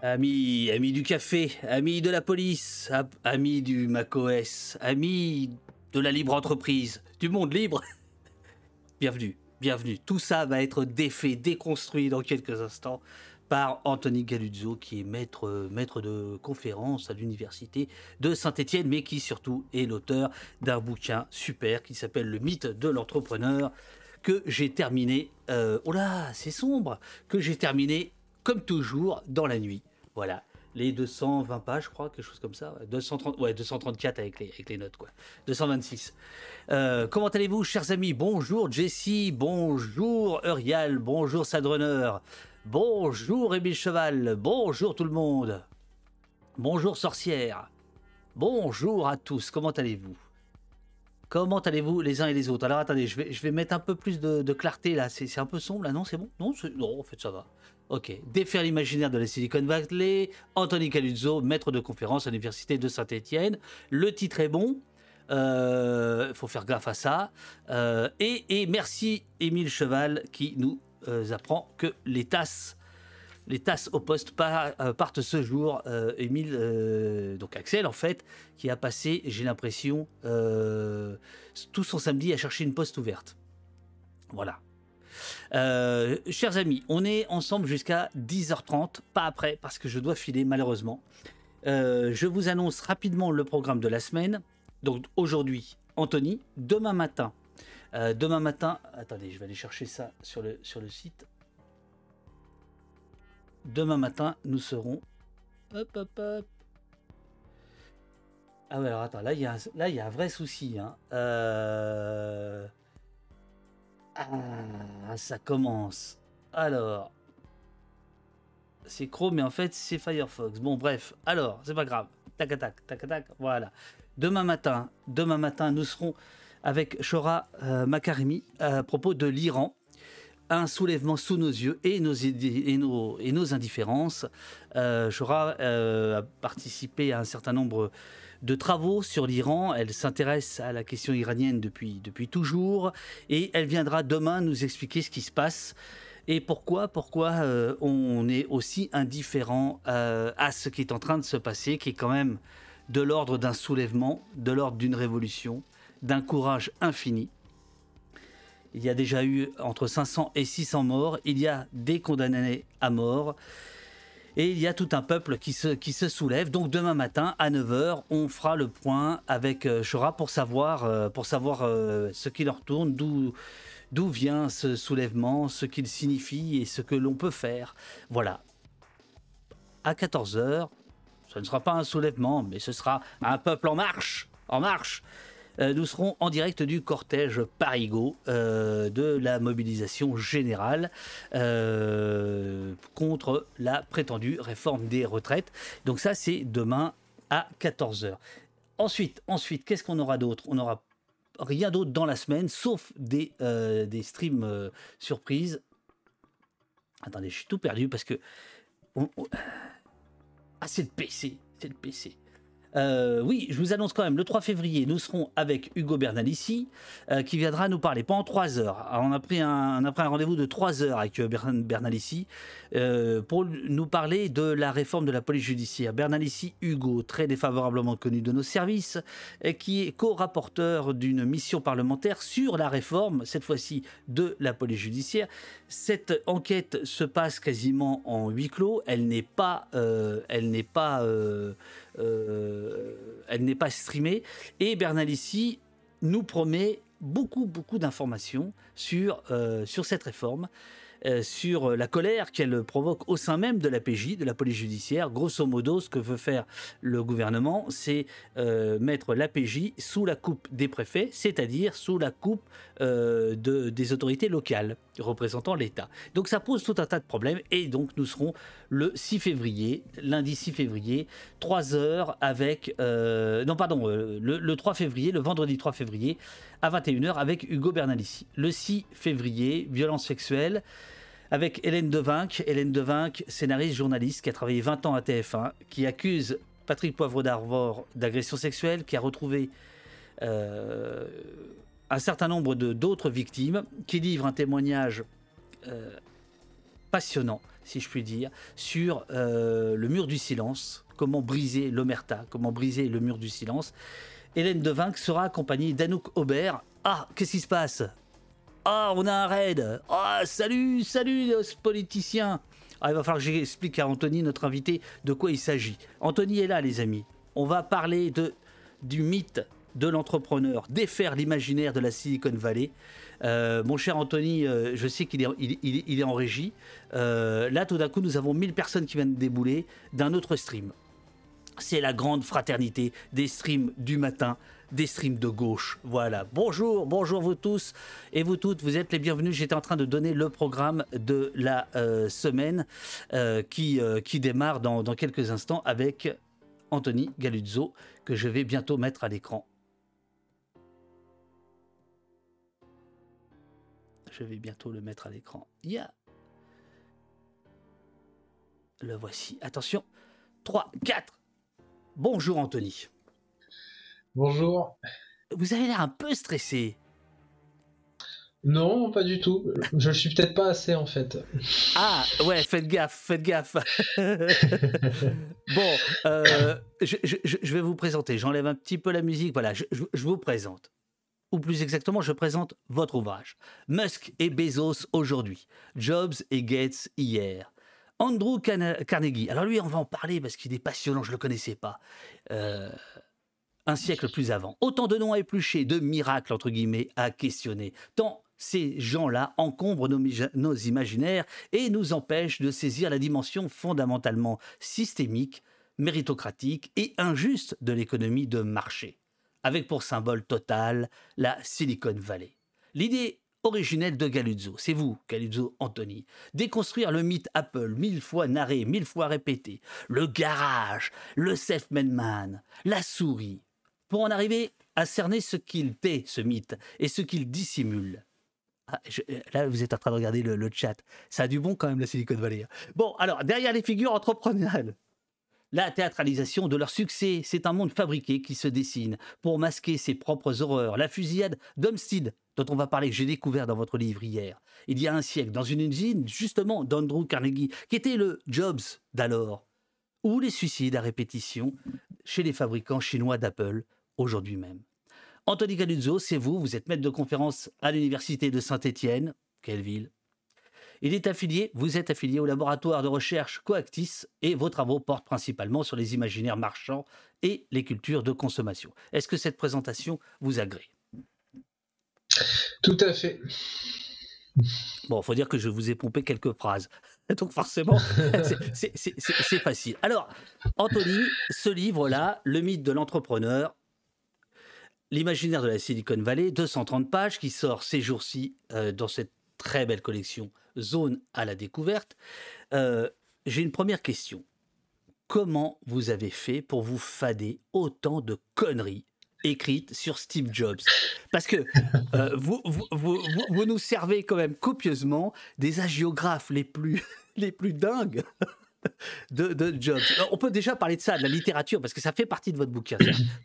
Amis, du café, amis de la police, amis du macOS, amis de la libre entreprise, du monde libre. bienvenue, bienvenue. Tout ça va être défait, déconstruit dans quelques instants par Anthony Galuzzo, qui est maître, maître de conférence à l'université de Saint-Étienne, mais qui surtout est l'auteur d'un bouquin super qui s'appelle Le mythe de l'entrepreneur, que j'ai terminé. euh, oh là, c'est sombre, que j'ai terminé comme toujours dans la nuit. Voilà. Les 220 pages, je crois, quelque chose comme ça. ouais, 230, ouais, 234 avec les, notes, quoi. 226. Euh, comment allez-vous, chers amis? Bonjour Jessie, bonjour Eurial, bonjour Sadrunner, bonjour Émile Cheval, bonjour tout le monde. Bonjour sorcière. Bonjour à tous, comment allez-vous? Comment allez-vous les uns et les autres? Alors attendez, je vais, je vais mettre un peu plus de, clarté là. C'est un peu sombre là, non C'est bon? Non, non, en fait ça va. Ok. Défaire l'imaginaire de la Silicon Valley, Anthony Caluzzo, maître de conférence à l'Université de Saint-Étienne. Le titre est bon. Il faut faire gaffe à ça. Euh, et, merci Émile Cheval qui nous euh, apprend que les tasses les tasses au poste par- euh, partent ce jour. Euh, Émile, euh, donc Axel en fait, qui a passé, j'ai l'impression, euh, tout son samedi à chercher une poste ouverte. Voilà. Euh, chers amis, on est ensemble jusqu'à 10h30, pas après, parce que je dois filer malheureusement. Euh, je vous annonce rapidement le programme de la semaine. Donc aujourd'hui, Anthony, demain matin. euh, demain matin, attendez, je vais aller chercher ça sur le, sur le site. Demain matin, nous serons. Hop, hop, hop. Ah ouais, alors attends, là, il y, a un- là, il y a un vrai souci. Hein. Euh... Ah, ça commence. Alors. C'est Chrome, mais en fait, c'est Firefox. Bon, bref. Alors, c'est pas grave. Tac, tac, tac, tac, voilà. Demain matin, demain matin, nous serons avec Shora euh, Makarimi à propos de l'Iran un soulèvement sous nos yeux et nos, et nos, et nos indifférences. Euh, Shora euh, a participé à un certain nombre de travaux sur l'Iran. Elle s'intéresse à la question iranienne depuis, depuis toujours et elle viendra demain nous expliquer ce qui se passe et pourquoi, pourquoi euh, on est aussi indifférent euh, à ce qui est en train de se passer, qui est quand même de l'ordre d'un soulèvement, de l'ordre d'une révolution, d'un courage infini. Il y a déjà eu entre 500 et 600 morts. Il y a des condamnés à mort. Et il y a tout un peuple qui se, qui se soulève. Donc demain matin, à 9h, on fera le point avec euh, Chora pour savoir, euh, pour savoir euh, ce qui leur tourne, d'où d'où vient ce soulèvement, ce qu'il signifie et ce que l'on peut faire. Voilà. À 14h, ce ne sera pas un soulèvement, mais ce sera un peuple en marche. En marche. Euh, nous serons en direct du cortège Parigot euh, de la mobilisation générale euh, contre la prétendue réforme des retraites. Donc ça, c'est demain à 14h. Ensuite, ensuite, qu'est-ce qu'on aura d'autre? On aura rien d'autre dans la semaine, sauf des, des streams surprises. Attendez, je suis tout perdu parce que... Ah, c'est le PC, c'est le PC. Euh, oui, je vous annonce quand même, le 3 février, nous serons avec Hugo Bernalici, euh, qui viendra nous parler pendant 3 heures. On a pris un, rendez-vous de 3 heures avec euh, Bern- Bernalici euh, pour nous parler de la réforme de la police judiciaire. Bernalici Hugo, très défavorablement connu de nos services, qui est co-rapporteur d'une mission parlementaire sur la réforme, cette fois-ci de la police judiciaire. Cette enquête se passe quasiment en huis clos. Elle n'est pas, euh, elle n'est pas, elle n'est pas streamée. Et Bernalici nous promet beaucoup, beaucoup d'informations sur, euh, sur cette réforme. euh, sur la colère qu'elle provoque au sein même de la PJ, de la police judiciaire. Grosso modo, ce que veut faire le gouvernement, c'est euh, mettre la PJ sous la coupe des préfets, c'est-à-dire sous la coupe euh, de, des autorités locales représentant l'État. Donc ça pose tout un tas de problèmes et donc nous serons le 6 février, lundi 6 février, 3 heures avec... euh, non pardon, euh, le, le 3 février, le vendredi 3 février à 21h avec Hugo Bernalici. Le 6 février, violence sexuelle avec Hélène Devinck. Hélène Devinck, scénariste, journaliste, qui a travaillé 20 ans à TF1, qui accuse Patrick Poivre d'Arvor d'agression sexuelle, qui a retrouvé euh, un certain nombre d'autres victimes, qui livre un témoignage euh, passionnant, si je puis dire, sur le mur du silence, comment briser l'omerta, comment briser le mur du silence. Hélène Devinck sera accompagnée d'Anouk Aubert. Ah, qu'est-ce qui se passe? Ah, on a un raid Ah, salut, salut, ce politicien ah, il va falloir que j'explique à Anthony, notre invité, de quoi il s'agit. Anthony est là, les amis. On va parler de, du mythe de l'entrepreneur, défaire l'imaginaire de la Silicon Valley. Euh, mon cher Anthony, euh, je sais qu'il est, il, est en régie. Euh, là, tout d'un coup, nous avons 1000 personnes qui viennent débouler d'un autre stream. C'est la grande fraternité des streams du matin des streams de gauche. Voilà. Bonjour, bonjour vous tous et vous toutes. Vous êtes les bienvenus. J'étais en train de donner le programme de la semaine qui, qui démarre dans, dans, quelques instants avec Anthony Galuzzo que je vais bientôt mettre à l'écran. Je vais bientôt le mettre à l'écran. Yeah. Le voici. Attention. 3, 4. Bonjour Anthony. Bonjour. Vous avez l'air un peu stressé. Non, pas du tout. Je le suis peut-être pas assez en fait. Ah ouais, faites gaffe, faites gaffe. bon, euh, je, vais vous présenter. J'enlève un petit peu la musique. Voilà, je, vous présente. Ou plus exactement, je présente votre ouvrage. Musk et Bezos aujourd'hui. Jobs et Gates hier. Andrew Carnegie. Alors lui, on va en parler parce qu'il est passionnant, je ne le connaissais pas. Euh, un siècle plus avant. Autant de noms à éplucher, de miracles, entre guillemets, à questionner. Tant ces gens-là encombrent nos, imaginaires et nous empêchent de saisir la dimension fondamentalement systémique, méritocratique et injuste de l'économie de marché, avec pour symbole total la Silicon Valley. L'idée originelle de Galuzzo, c'est vous, Galuzzo Anthony, déconstruire le mythe Apple, mille fois narré, mille fois répété, le garage, le self-made man, la souris, pour en arriver à cerner ce qu'il tait, ce mythe, et ce qu'il dissimule. Ah, là, vous êtes en train de regarder le, chat. Ça a du bon quand même, la Silicon Valley. Hein. Bon, alors, derrière les figures entrepreneuriales, la théâtralisation de leur succès, c'est un monde fabriqué qui se dessine pour masquer ses propres horreurs. La fusillade d'Homestead, dont on va parler, que j'ai découvert dans votre livre hier, il y a un siècle, dans une usine, justement, d'Andrew Carnegie, qui était le Jobs d'alors. Ou les suicides à répétition chez les fabricants chinois d'Apple, aujourd'hui même. Anthony Galuzzo, c'est vous, vous êtes maître de conférence à l'Université de Saint-Étienne. Quelle ville? Il est affilié, vous êtes affilié au laboratoire de recherche Coactis et vos travaux portent principalement sur les imaginaires marchands et les cultures de consommation. Est-ce que cette présentation vous agrée? Tout à fait. Bon, il faut dire que je vous ai pompé quelques phrases. Donc forcément, c'est facile. Alors, Anthony, ce livre-là, Le mythe de l'entrepreneur, L'imaginaire de la Silicon Valley, 230 pages, qui sort ces jours-ci euh, dans cette très belle collection Zone à la découverte. Euh, j'ai une première question. Comment vous avez fait pour vous fader autant de conneries écrites sur Steve Jobs? Parce que euh, vous, vous, vous, vous, nous servez quand même copieusement des agiographes les plus, les plus dingues de, Jobs. On peut déjà parler de ça, de la littérature, parce que ça fait partie de votre bouquin.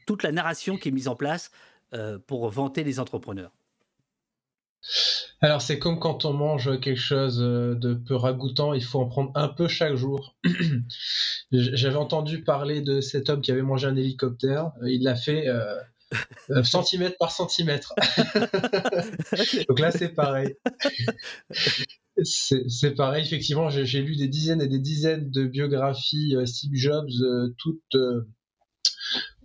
Toute la narration qui est mise en place euh, pour vanter les entrepreneurs. Alors c'est comme quand on mange quelque chose euh, de peu ragoûtant, il faut en prendre un peu chaque jour. J'avais entendu parler de cet homme qui avait mangé un hélicoptère, il l'a fait euh, centimètre par centimètre. Donc là c'est pareil. C'est pareil, effectivement, j'ai lu des dizaines et des dizaines de biographies euh, Steve Jobs, euh, toutes euh,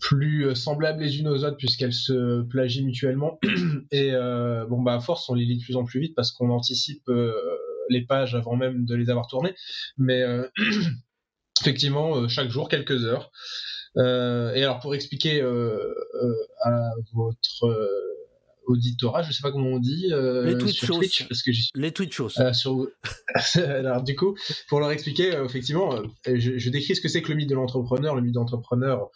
plus semblables les unes aux autres puisqu'elles se plagient mutuellement. Et bon, bah à force, on les lit de plus en plus vite parce qu'on anticipe les pages avant même de les avoir tournées. Mais effectivement, chaque jour, quelques heures. et alors, pour expliquer à votre auditorat, je sais pas comment on dit. Euh, les Twitch parce que les Twitch shows. Euh, Alors du coup, pour leur expliquer, euh, effectivement, je, décris ce que c'est que le mythe de l'entrepreneur. Le mythe d'entrepreneur,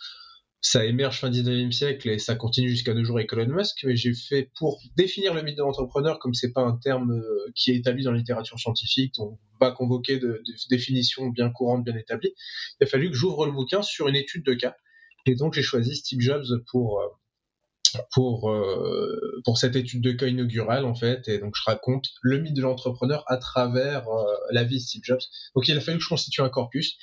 ça émerge fin 19e siècle et ça continue jusqu'à nos jours avec Elon Musk. Mais j'ai fait pour définir le mythe de l'entrepreneur, comme c'est pas un terme qui est établi dans la littérature scientifique, on va convoquer de, de définitions bien courantes, bien établies. Il a fallu que j'ouvre le bouquin sur une étude de cas. Et donc j'ai choisi Steve Jobs pour pour, euh, pour cette étude de cas inaugurale, en fait. Et donc, je raconte le mythe de l'entrepreneur à travers euh, la vie de Steve Jobs. Donc, il a fallu que je constitue un corpus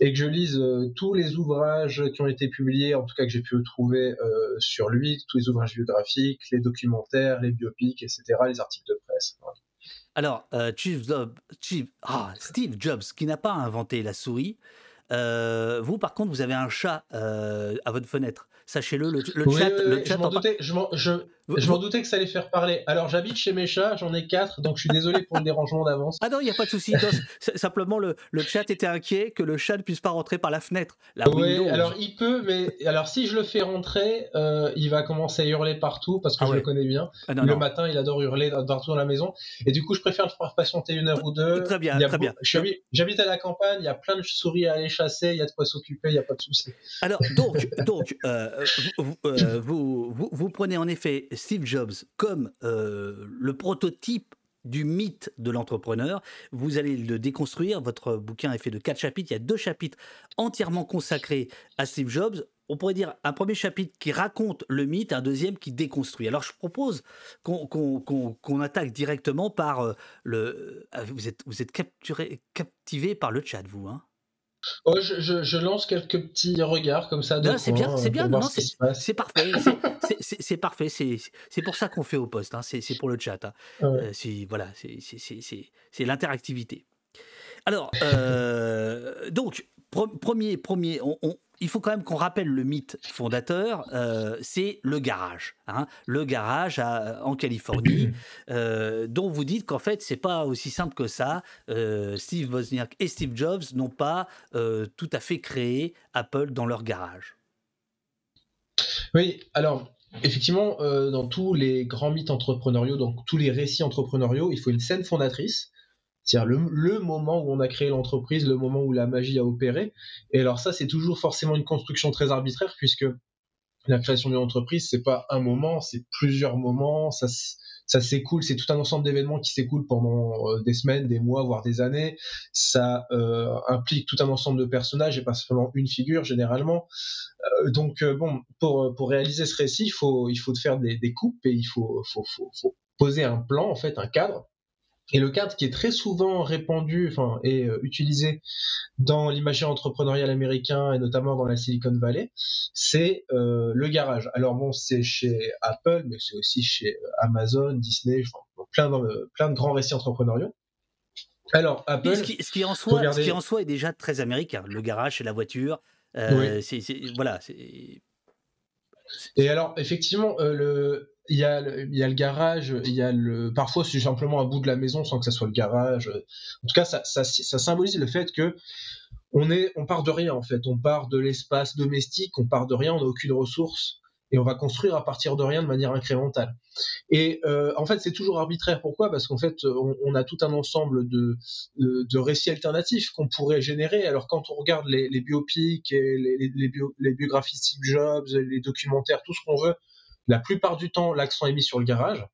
et que je lise euh, tous les ouvrages qui ont été publiés, en tout cas que j'ai pu trouver sur lui, tous les ouvrages biographiques, les documentaires, les biopics, etc., les articles de presse. Alors, ah, Steve Jobs, qui n'a pas inventé la souris, vous, par contre, vous avez un chat à votre fenêtre. Sachez-le, le, chat. le chat je je m'en doutais que ça allait faire parler. Alors j'habite chez mes chats, j'en ai quatre, donc je suis désolé pour le dérangement d'avance. Ah non, il n'y a pas de souci. Simplement, le, le, chat était inquiet que le chat ne puisse pas rentrer par la fenêtre. oui, alors il peut, mais alors si je le fais rentrer, euh, il va commencer à hurler partout parce que ah je le connais bien. Ah le matin, il adore hurler partout dans la maison. Et du coup, je préfère le faire patienter une heure ou deux. Très bien, très bien. J'habite à la campagne, il y a plein de souris à aller chasser, il y a de quoi s'occuper, il n'y a pas de souci. Alors, donc, donc euh, euh, vous, vous, vous prenez en effet Steve Jobs comme euh, le prototype du mythe de l'entrepreneur. Vous allez le déconstruire. Votre bouquin est fait de quatre chapitres. Il y a deux chapitres entièrement consacrés à Steve Jobs. On pourrait dire un premier chapitre qui raconte le mythe, un deuxième qui déconstruit. Alors je propose qu'on attaque directement par euh, le... Euh, vous êtes, vous êtes capturé, captivé par le chat, vous. Hein Oh, je, lance quelques petits regards comme ça. C'est bien, c'est bien, c'est parfait. C'est parfait. C'est pour ça qu'on fait au poste. Hein, c'est pour le chat. Hein. Euh, voilà, c'est l'interactivité. Alors, euh, donc, premier, premier, on, il faut quand même qu'on rappelle le mythe fondateur, euh, c'est le garage. Hein. le garage en Californie, euh, dont vous dites qu'en fait, c'est pas aussi simple que ça. Euh, Steve Wozniak et Steve Jobs n'ont pas tout à fait créé Apple dans leur garage. Oui, alors effectivement, dans tous les grands mythes entrepreneuriaux, dans tous les récits entrepreneuriaux, il faut une scène fondatrice c'est-à-dire le, moment où on a créé l'entreprise, le moment où la magie a opéré. Et alors ça, c'est toujours forcément une construction très arbitraire puisque la création d'une entreprise, c'est pas un moment, c'est plusieurs moments. Ça, s'écoule, c'est tout un ensemble d'événements qui s'écoulent pendant euh, des semaines, des mois, voire des années. Ça euh, implique tout un ensemble de personnages et pas seulement une figure généralement. Euh, donc bon, pour, pour réaliser ce récit, il faut il faut faire des, des coupes et il faut, faut, faut, faut poser un plan en fait, un cadre et le cadre qui est très souvent répandu, enfin, et euh, utilisé dans l'imaginaire entrepreneurial américain et notamment dans la Silicon Valley, c'est euh, le garage. Alors bon, c'est chez Apple, mais c'est aussi chez euh, Amazon, Disney, enfin, plein, de, plein de grands récits entrepreneuriaux. Alors Apple, ce qui, en soi, ce qui en soi est déjà très américain. Le garage, c'est la voiture. Euh, c'est, voilà. Et alors effectivement, le il y, a le, garage, il y a le. Parfois, c'est simplement un bout de la maison sans que ça soit le garage. En tout cas, ça, ça, symbolise le fait que on est, on part de rien en fait. On part de l'espace domestique, on part de rien, on n'a aucune ressource et on va construire à partir de rien de manière incrémentale. Et euh, en fait, c'est toujours arbitraire. Pourquoi? Parce qu'en fait, on, a tout un ensemble de, de, récits alternatifs qu'on pourrait générer. Alors quand on regarde les, biopics, et les, les, bio, les biographies de Steve Jobs, les documentaires, tout ce qu'on veut, la plupart du temps, l'accent est mis sur le garage.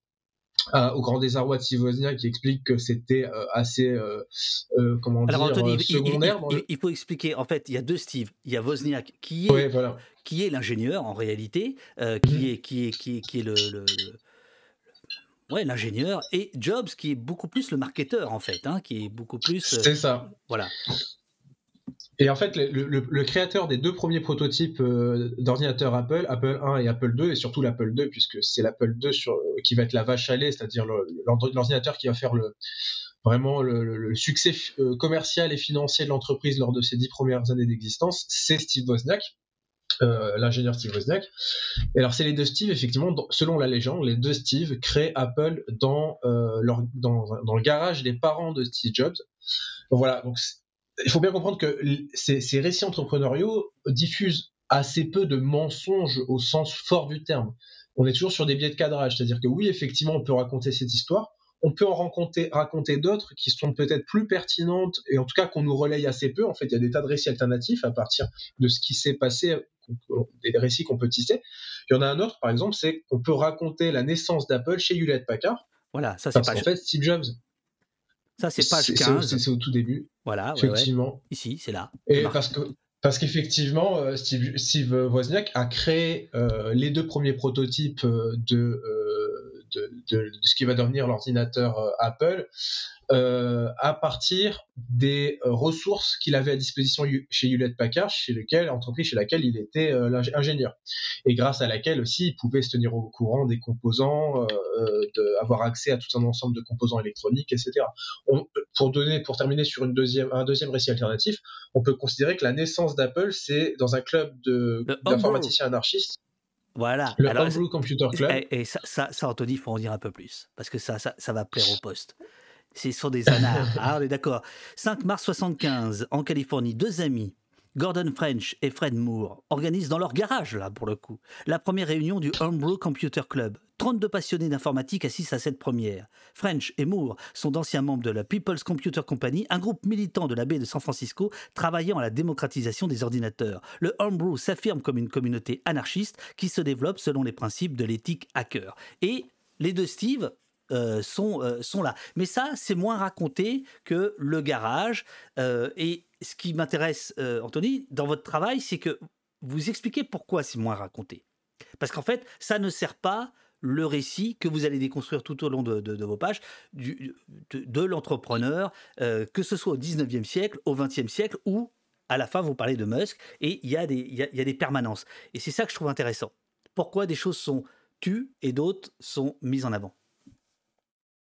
Euh, au grand désarroi de Steve Wozniak qui explique que c'était euh, assez euh, comment dire secondaire. Il, faut expliquer. En fait, il y a deux Steve. Il y a Wozniak qui est qui est l'ingénieur en réalité, qui, mhm. est, qui est qui est qui est le, ouais, l'ingénieur, et Jobs qui est beaucoup plus le marketeur en fait, hein, qui est beaucoup plus. C'est ça. Voilà. Et en fait, le, créateur des deux premiers prototypes euh, d'ordinateurs Apple, Apple 1 et Apple 2, et surtout l'Apple 2, puisque c'est l'Apple 2 sur, qui va être la vache à lait, c'est-à-dire l'ordinateur qui va faire le, vraiment le, succès euh, commercial et financier de l'entreprise lors de ses dix premières années d'existence, c'est Steve Wozniak. Euh, l'ingénieur Steve Wozniak. Et alors c'est les deux Steve, effectivement, selon la légende, les deux Steve créent Apple dans, leur, dans, dans, le garage des parents de Steve Jobs. voilà, donc il faut bien comprendre que ces, récits entrepreneuriaux diffusent assez peu de mensonges au sens fort du terme. On est toujours sur des biais de cadrage, c'est-à-dire que oui, effectivement, on peut raconter cette histoire, on peut en raconter, raconter d'autres qui sont peut-être plus pertinentes et en tout cas qu'on nous relaye assez peu. En fait, il y a des tas de récits alternatifs à partir de ce qui s'est passé, des récits qu'on peut tisser. Il y en a un autre, par exemple, c'est qu'on peut raconter la naissance d'Apple chez Hewlett Packard. Voilà, ça c'est pas. En fait, Steve Jobs ça, c'est page 15. C'est au tout début. Voilà, effectivement. Ici, c'est là. Et parce que Parce qu'effectivement, Steve, Steve, Wozniak a créé les deux premiers prototypes de, de, de, ce qui va devenir l'ordinateur Apple euh, à partir des euh, ressources qu'il avait à disposition chez Hewlett Packard, chez lequel entreprise chez laquelle il était euh, ingénieur, et grâce à laquelle aussi il pouvait se tenir au courant des composants, de, avoir accès à tout un ensemble de composants électroniques, etc. pour donner, pour terminer sur une deuxième, un deuxième récit alternatif, on peut considérer que la naissance d'Apple, c'est dans un club d'informaticiens anarchistes. Voilà. Le Homebrew Computer Club. Et, ça, ça, ça, Anthony, il faut en dire un peu plus, parce que ça, ça, ça va plaire au poste. Ce sont des anards. ah, on est d'accord. 5 mars 75, en Californie, deux amis, Gordon French et Fred Moore, organisent dans leur garage, là, pour le coup, la première réunion du Homebrew Computer Club. 32 passionnés d'informatique assistent à cette première. French et Moore sont d'anciens membres de la People's Computer Company, un groupe militant de la baie de San Francisco travaillant à la démocratisation des ordinateurs. Le Homebrew s'affirme comme une communauté anarchiste qui se développe selon les principes de l'éthique hacker. Et les deux Steve, euh, sont, euh, sont là. Mais ça, c'est moins raconté que le garage. Euh, et ce qui m'intéresse, Anthony, dans votre travail, c'est que vous expliquez pourquoi c'est moins raconté. Parce qu'en fait, ça ne sert pas le récit que vous allez déconstruire tout au long de, vos pages de, l'entrepreneur, que ce soit au 19e siècle, au 20e siècle, ou à la fin, vous parlez de Musk, et il y, il y a des permanences. Et c'est ça que je trouve intéressant. Pourquoi des choses sont tues et d'autres sont mises en avant?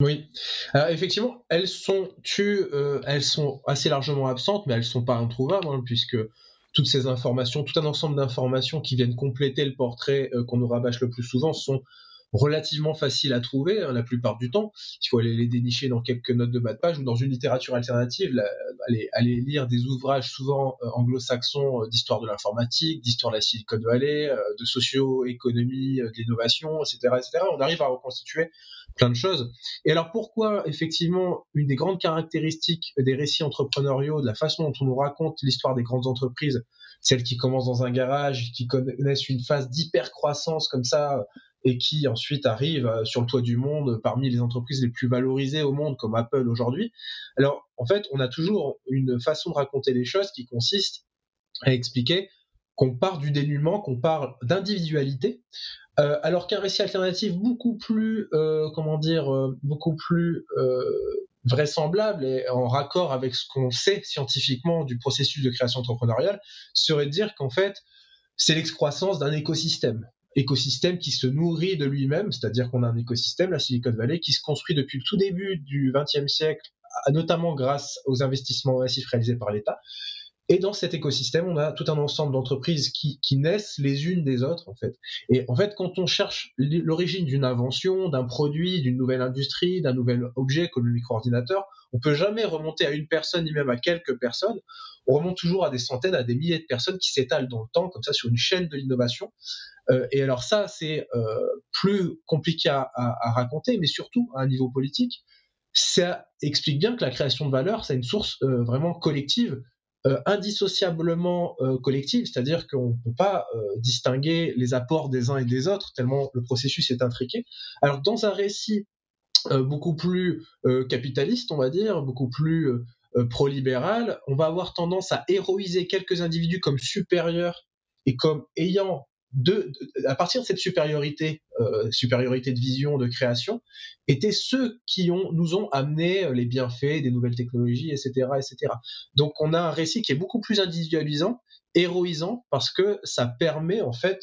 Oui, Alors, effectivement, elles sont tues, euh, elles sont assez largement absentes, mais elles sont pas introuvables, hein, puisque toutes ces informations, tout un ensemble d'informations qui viennent compléter le portrait euh, qu'on nous rabâche le plus souvent sont relativement faciles à trouver hein, la plupart du temps. Il faut aller les dénicher dans quelques notes de bas de page ou dans une littérature alternative, aller, aller, lire des ouvrages souvent euh, anglo-saxons d'histoire de l'informatique, d'histoire de la Silicon Valley, de socio-économie, de l'innovation, etc., etc. On arrive à reconstituer plein de choses. Et alors pourquoi effectivement une des grandes caractéristiques des récits entrepreneuriaux, de la façon dont on nous raconte l'histoire des grandes entreprises, celles qui commencent dans un garage, qui connaissent une phase d'hyper-croissance comme ça, et qui ensuite arrivent euh, sur le toit du monde parmi les entreprises les plus valorisées au monde comme Apple aujourd'hui. Alors en fait, on a toujours une façon de raconter les choses qui consiste à expliquer qu'on part du dénuement, qu'on parle d'individualité, euh, alors qu'un récit alternatif beaucoup plus, euh, comment dire, euh, beaucoup plus vraisemblable et en raccord avec ce qu'on sait scientifiquement du processus de création entrepreneuriale serait de dire qu'en fait, c'est l'excroissance d'un écosystème. Écosystème qui se nourrit de lui-même, c'est-à-dire qu'on a un écosystème, la Silicon Valley, qui se construit depuis le tout début du XXe siècle, notamment grâce aux investissements massifs réalisés par l'État, et dans cet écosystème, on a tout un ensemble d'entreprises qui, naissent les unes des autres, en fait. Et en fait, quand on cherche l'origine d'une invention, d'un produit, d'une nouvelle industrie, d'un nouvel objet comme le micro-ordinateur, on peut jamais remonter à une personne, ni même à quelques personnes. On remonte toujours à des centaines, à des milliers de personnes qui s'étalent dans le temps, comme ça, sur une chaîne de l'innovation. Euh, et alors ça, c'est euh, plus compliqué à, raconter, mais surtout à un niveau politique, ça explique bien que la création de valeur, c'est une source euh, vraiment collective euh, indissociablement euh, collective, c'est-à-dire qu'on ne peut pas distinguer les apports des uns et des autres, tellement le processus est intriqué. Alors dans un récit beaucoup plus capitaliste, on va dire, beaucoup plus pro-libéral, on va avoir tendance à héroïser quelques individus comme supérieurs et comme ayant de, à partir de cette supériorité, euh, supériorité de vision, de création, étaient ceux qui nous ont amené euh, les bienfaits des nouvelles technologies, etc., etc. Donc on a un récit qui est beaucoup plus individualisant, héroïsant, parce que ça permet en fait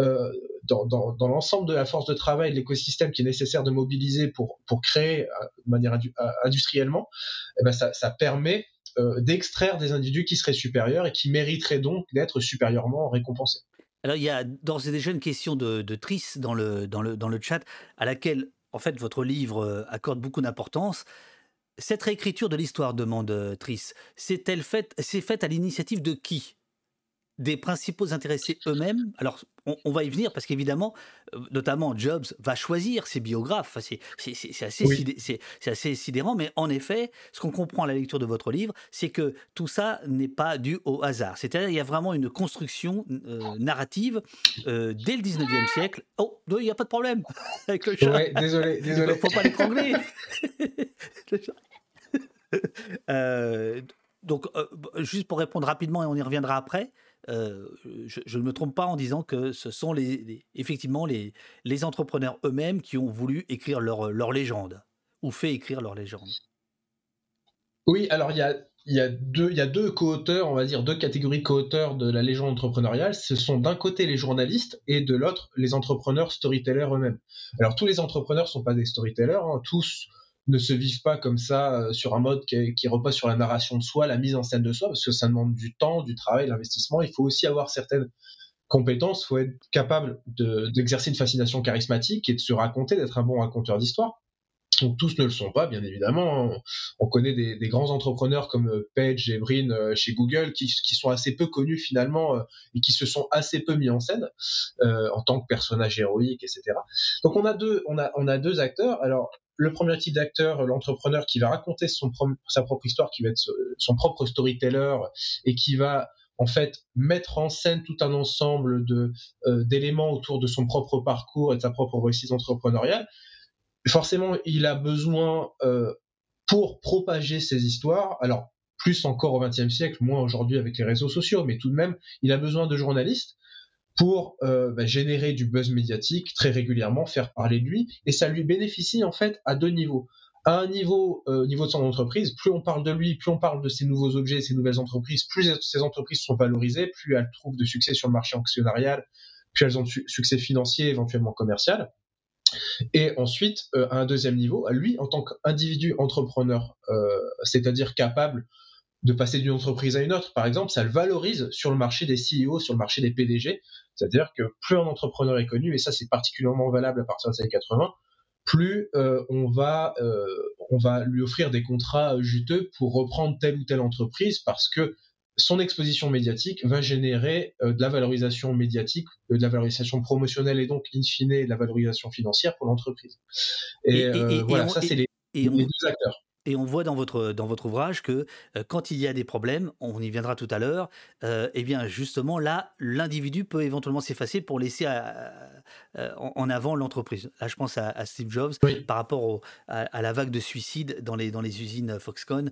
euh, dans, l'ensemble de la force de travail de l'écosystème qui est nécessaire de mobiliser pour, créer de manière industriellement, eh ben ça permet d'extraire des individus qui seraient supérieurs et qui mériteraient donc d'être supérieurement récompensés. Alors, il y a d'ores et déjà une question de, de dans le, chat, à laquelle, en fait, votre livre euh, accorde beaucoup d'importance. Cette réécriture de l'histoire, demande euh, Tris, c'est-elle faite, c'est faite à l'initiative de qui? Des principaux intéressés eux-mêmes. Alors, on, va y venir parce qu'évidemment, euh, notamment Jobs va choisir ses biographes. c'est, assez, assez, sidérant, mais en effet, ce qu'on comprend à la lecture de votre livre, c'est que tout ça n'est pas dû au hasard. C'est-à-dire qu'il y a vraiment une construction euh, narrative euh, dès le 19e siècle. Oh, il n'y a pas de problème avec le chat. désolé, désolé. Il ne faut pas l'étrangler. donc, juste pour répondre rapidement, et on y reviendra après, je, ne me trompe pas en disant que ce sont effectivement les, entrepreneurs eux-mêmes qui ont voulu écrire leur, leur légende, ou fait écrire leur légende. Oui, alors il y a, deux, y a co-auteurs, on va dire deux catégories co-auteurs de la légende entrepreneuriale. Ce sont d'un côté les journalistes et de l'autre les entrepreneurs storytellers eux-mêmes. Alors tous les entrepreneurs sont pas des storytellers, hein. tous ne se vivent pas comme ça euh, sur un mode qui, repose sur la narration de soi, la mise en scène de soi, parce que ça demande du temps, du travail, l'investissement. Il faut aussi avoir certaines compétences, il faut être capable d'exercer une fascination charismatique et de se raconter, d'être un bon raconteur d'histoire. Tous ne le sont pas, bien évidemment. Hein. On connaît des, grands entrepreneurs comme euh, Page et Brin euh, chez Google qui, sont assez peu connus finalement et qui se sont assez peu mis en scène euh, en tant que personnages héroïques, etc. Donc on a deux, on a, deux acteurs. Alors le premier type d'acteur, l'entrepreneur qui va raconter son sa propre histoire, qui va être son propre storyteller et qui va en fait mettre en scène tout un ensemble euh, d'éléments autour de son propre parcours et de sa propre réussite entrepreneuriale. Forcément, il a besoin euh, pour propager ses histoires. Alors plus encore au XXe siècle, moins aujourd'hui avec les réseaux sociaux, mais tout de même, il a besoin de journalistes pour euh, bah, générer du buzz médiatique très régulièrement, faire parler de lui, et ça lui bénéficie en fait à deux niveaux. À un niveau, euh, niveau de son entreprise, plus on parle de lui, plus on parle de ses nouveaux objets, ses nouvelles entreprises, plus ces entreprises sont valorisées, plus elles trouvent de succès sur le marché actionnarial, plus elles ont du succès financier, éventuellement commercial. Et ensuite, euh, à un deuxième niveau, à lui, en tant qu'individu entrepreneur, euh, c'est-à-dire capable de passer d'une entreprise à une autre, par exemple, ça le valorise sur le marché des CEO, sur le marché des PDG. C'est-à-dire que plus un entrepreneur est connu, et ça c'est particulièrement valable à partir des années 80, plus euh, on, va, on va lui offrir des contrats juteux pour reprendre telle ou telle entreprise parce que son exposition médiatique va générer euh, de la valorisation médiatique, de la valorisation promotionnelle et donc in fine de la valorisation financière pour l'entreprise. Et, voilà, ça c'est les, les deux acteurs. Et on voit dans votre, dans votre ouvrage que euh, quand il y a des problèmes, on y viendra tout à l'heure, euh, eh bien justement là, l'individu peut éventuellement s'effacer pour laisser euh, en avant l'entreprise. Là, je pense à, Steve Jobs par rapport à, la vague de suicides dans les, dans les usines Foxconn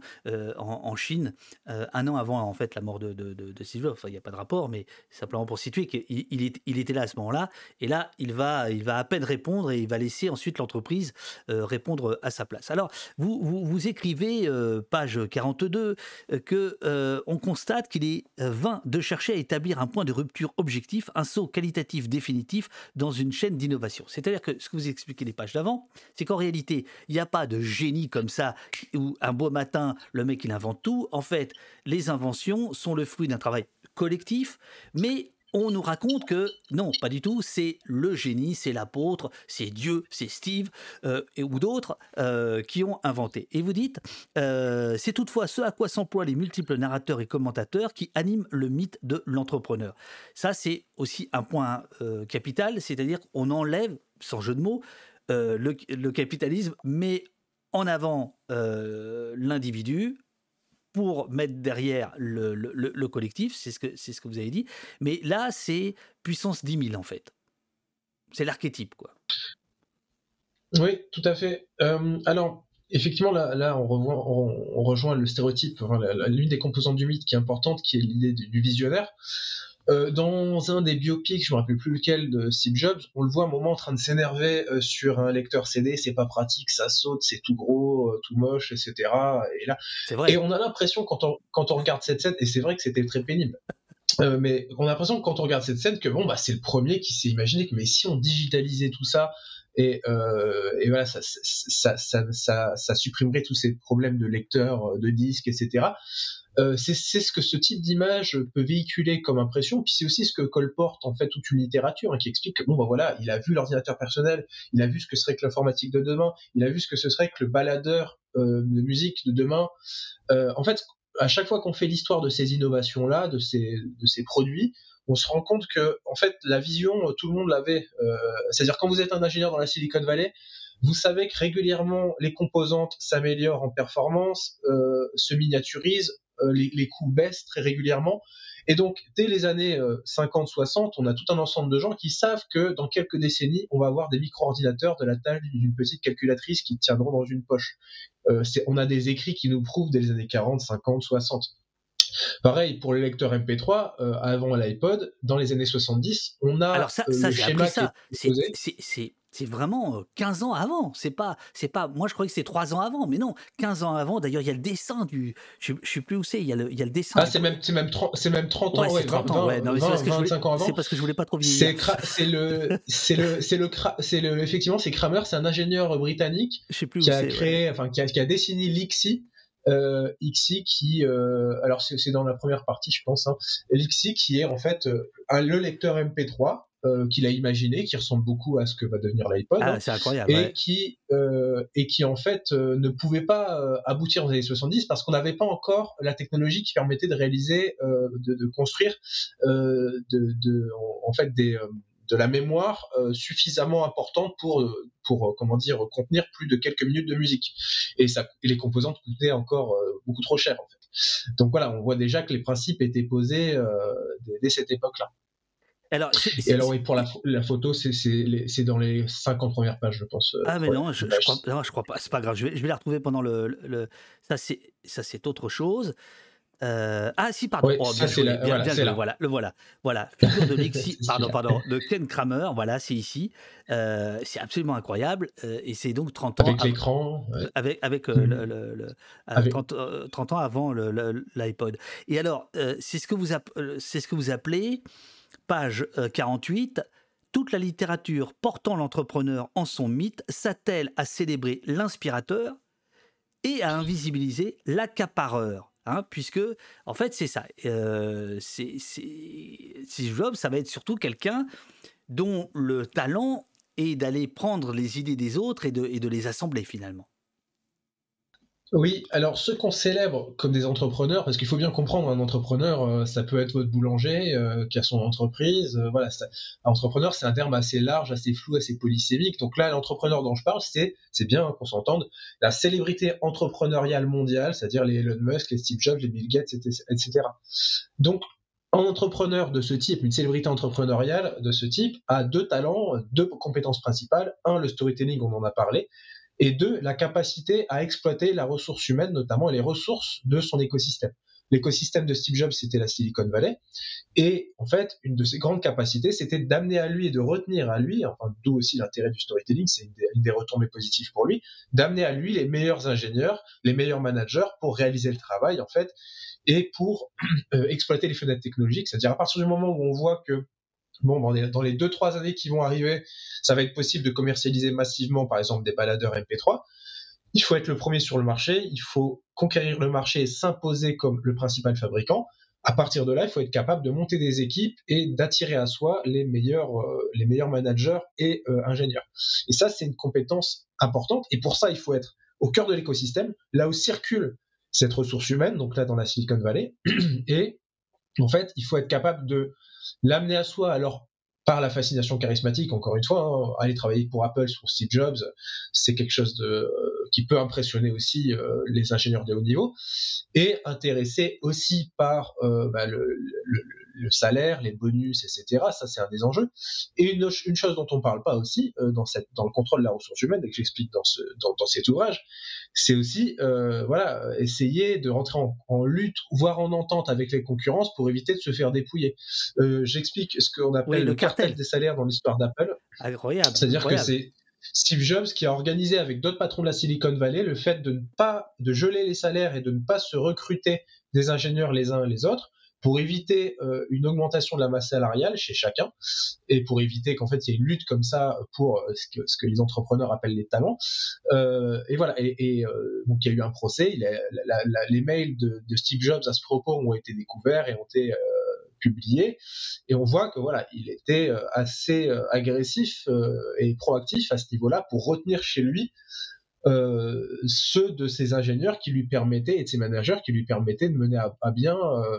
en, Chine, un an avant en fait la mort de, de, Steve Jobs. Enfin, il n'y a pas de rapport, mais simplement pour situer qu'il il, il, était là à ce moment-là. Et là, il va, il va à peine répondre et il va laisser ensuite l'entreprise répondre à sa place. Alors, vous, vous, vous écrivez, euh, page 42, euh, que euh, on constate qu'il est vain de chercher à établir un point de rupture objectif, un saut qualitatif définitif dans une chaîne d'innovation. C'est-à-dire que ce que vous expliquez les pages d'avant, c'est qu'en réalité, il n'y a pas de génie comme ça où un beau matin, le mec il invente tout. En fait, les inventions sont le fruit d'un travail collectif, mais on nous raconte que non, pas du tout, c'est le génie, c'est l'apôtre, c'est Dieu, c'est Steve euh, et, ou d'autres euh, qui ont inventé. Et vous dites, euh, c'est toutefois ce à quoi s'emploient les multiples narrateurs et commentateurs qui animent le mythe de l'entrepreneur. Ça, c'est aussi un point capital, c'est-à-dire qu'on enlève, sans jeu de mots, le, le, capitalisme, mais en avant l'individu, pour mettre derrière le, le, collectif, c'est ce, que, vous avez dit. Mais là, c'est puissance 10 000 en fait. C'est l'archétype, quoi. Oui, tout à fait. Euh, alors, effectivement, là, on, rejoint le stéréotype, l'une des composantes du mythe qui est importante, qui est l'idée du visionnaire. Euh, dans un des biopics, je me rappelle plus lequel de Steve Jobs, on le voit un moment en train de s'énerver euh, sur un lecteur CD, c'est pas pratique, ça saute, c'est tout gros, euh, tout moche, etc. Et là, et on a l'impression quand on, quand on regarde cette scène, et c'est vrai que c'était très pénible. mais on a l'impression quand on regarde cette scène que bon bah c'est le premier qui s'est imaginé que mais si on digitalisait tout ça et, et voilà ça ça, ça, ça, supprimerait tous ces problèmes de lecteurs, de disques, etc. Euh, c'est ce que ce type d'image peut véhiculer comme impression, puis c'est aussi ce que colporte en fait toute une littérature hein, qui explique que bon ben voilà, il a vu l'ordinateur personnel, il a vu ce que serait que l'informatique de demain, il a vu ce que ce serait que le baladeur euh, de musique de demain. Euh, en fait, à chaque fois qu'on fait l'histoire de ces innovations là, de ces de ces produits, on se rend compte que en fait la vision tout le monde l'avait. C'est-à-dire quand vous êtes un ingénieur dans la Silicon Valley, vous savez que régulièrement les composantes s'améliorent en performance, se miniaturisent, euh, les, coûts baissent très régulièrement. Et donc, dès les années 50-60, euh, on a tout un ensemble de gens qui savent que dans quelques décennies, on va avoir des micro-ordinateurs de la taille d'une petite calculatrice qui tiendront dans une poche. Euh, on a des écrits qui nous prouvent dès les années 40, 50, 60. Pareil pour les lecteurs MP3, avant l'iPod, dans les années 70, on a Alors ça, ça j'ai appris ça. C'est c'est vraiment 15 ans avant. C'est pas, c'est pas. Moi, je croyais que c'est 3 ans avant, mais non, 15 ans avant. D'ailleurs, il y a le dessin du. Je, je sais plus où c'est. Il y a le, il y a le dessin. Ah, c'est même, c'est même 30, c'est même 30 ans. Ouais, 30 ans. 20, 25 ans avant. C'est parce que je voulais pas trop vieillir. C'est le, c'est le, c'est le, c'est le, effectivement, c'est Kramer, c'est un ingénieur britannique je sais plus qui a créé, enfin, qui a, qui a dessiné l'IXI. Euh, XI qui, euh, alors c'est dans la première partie, je pense, hein, l'XI qui est en fait euh, un, le lecteur MP3 euh, qu'il a imaginé, qui ressemble beaucoup à ce que va devenir l'iPod. Ah, c'est incroyable. Et, qui, euh, et qui, en fait, euh, ne pouvait pas aboutir aux années 70 parce qu'on n'avait pas encore la technologie qui permettait de réaliser, de, de, construire, de, de, en fait, des de la mémoire suffisamment importante pour, pour comment dire, contenir plus de quelques minutes de musique. Et, ça, et les composantes coûtaient encore beaucoup trop cher, en fait. Donc voilà, on voit déjà que les principes étaient posés dès cette époque-là. Alors, et alors, oui, pour la, la photo, c'est dans les 50 premières pages, je pense. Euh, ah, mais non, je, je, crois, non, je crois pas. C'est pas grave. Je vais, je vais la retrouver pendant le. le, ça, c'est autre chose. Euh, ah si, pardon. Oh, ça, bien, la, voilà, bien, le voilà, le voilà. Voilà, figure de Lexi, pardon, pardon, de Ken Kramer, voilà, c'est ici. Euh, c'est absolument incroyable. Euh, et c'est donc 30 ans. Avec l'écran. Ouais. Avec, avec, mmh. le, le, le avec... 30, 30, ans avant l'iPod. Et alors, c'est ce, que vous c'est ce que vous appelez page 48, euh, toute la littérature portant l'entrepreneur en son mythe s'attelle à célébrer l'inspirateur et à invisibiliser l'accapareur. Hein, puisque, en fait, c'est ça. Euh, c'est, Steve Jobs, ça va être surtout quelqu'un dont le talent est d'aller prendre les idées des autres et de, et de les assembler finalement. Oui, alors ceux qu'on célèbre comme des entrepreneurs, parce qu'il faut bien comprendre, un entrepreneur, euh, ça peut être votre boulanger euh, qui a son entreprise. Euh, voilà, entrepreneur, c'est un terme assez large, assez flou, assez polysémique. Donc là, l'entrepreneur dont je parle, c'est, c'est bien qu'on s'entende, la célébrité entrepreneuriale mondiale, c'est-à-dire les Elon Musk, les Steve Jobs, les Bill Gates, etc. Donc, un entrepreneur de ce type, une célébrité entrepreneuriale de ce type, a deux talents, deux compétences principales. Un, le storytelling, on en a parlé, et deux, la capacité à exploiter la ressource humaine, notamment les ressources de son écosystème. L'écosystème de Steve Jobs, c'était la Silicon Valley. Et en fait, une de ses grandes capacités, c'était d'amener à lui et de retenir à lui, enfin, d'où aussi l'intérêt du storytelling, c'est une, des retombées positives pour lui, d'amener à lui les meilleurs ingénieurs, les meilleurs managers pour réaliser le travail, en fait, et pour euh, exploiter les fenêtres technologiques. C'est-à-dire, à partir du moment où on voit que bon, dans les deux, trois années qui vont arriver, ça va être possible de commercialiser massivement, par exemple, des baladeurs MP3. Il faut être le premier sur le marché, il faut conquérir le marché et s'imposer comme le principal fabricant. À partir de là, il faut être capable de monter des équipes et d'attirer à soi les meilleurs, euh, les meilleurs managers et euh, ingénieurs. Et ça, c'est une compétence importante. Et pour ça, il faut être au cœur de l'écosystème, là où circule cette ressource humaine, donc là dans la Silicon Valley. Et en fait, il faut être capable de l'amener à soi. Alors par la fascination charismatique, encore une fois, hein, aller travailler pour Apple sur Steve Jobs, c'est quelque chose de, euh, qui peut impressionner aussi euh, les ingénieurs de haut niveau, et intéressé aussi par euh, bah, le, le, salaire, les bonus, etc. Ça, c'est un des enjeux. Et une, une chose dont on ne parle pas aussi dans, cette, dans le contrôle de la ressource humaine, et que j'explique dans, ce, dans, dans cet ouvrage, c'est aussi euh, voilà essayer de rentrer en, lutte, voire en entente avec les concurrences pour éviter de se faire dépouiller. Euh, J'explique ce qu'on appelle le, cartel. des salaires dans l'histoire d'Apple. Incroyable. C'est-à-dire que c'est Steve Jobs qui a organisé avec d'autres patrons de la Silicon Valley le fait de ne pas de geler les salaires et de ne pas se recruter des ingénieurs les uns les autres pour éviter euh, une augmentation de la masse salariale chez chacun et pour éviter qu'en fait il y ait une lutte comme ça pour euh, ce, que, ce que les entrepreneurs appellent les talents. Euh, et voilà, et, et euh, donc il y a eu un procès, il a, la, la, les mails de, de, Steve Jobs à ce propos ont été découverts et ont été publiés et on voit que voilà, il était assez agressif et proactif à ce niveau-là pour retenir chez lui euh, ceux de ces ingénieurs qui lui permettaient et de ces managers qui lui permettaient de mener à, bien euh,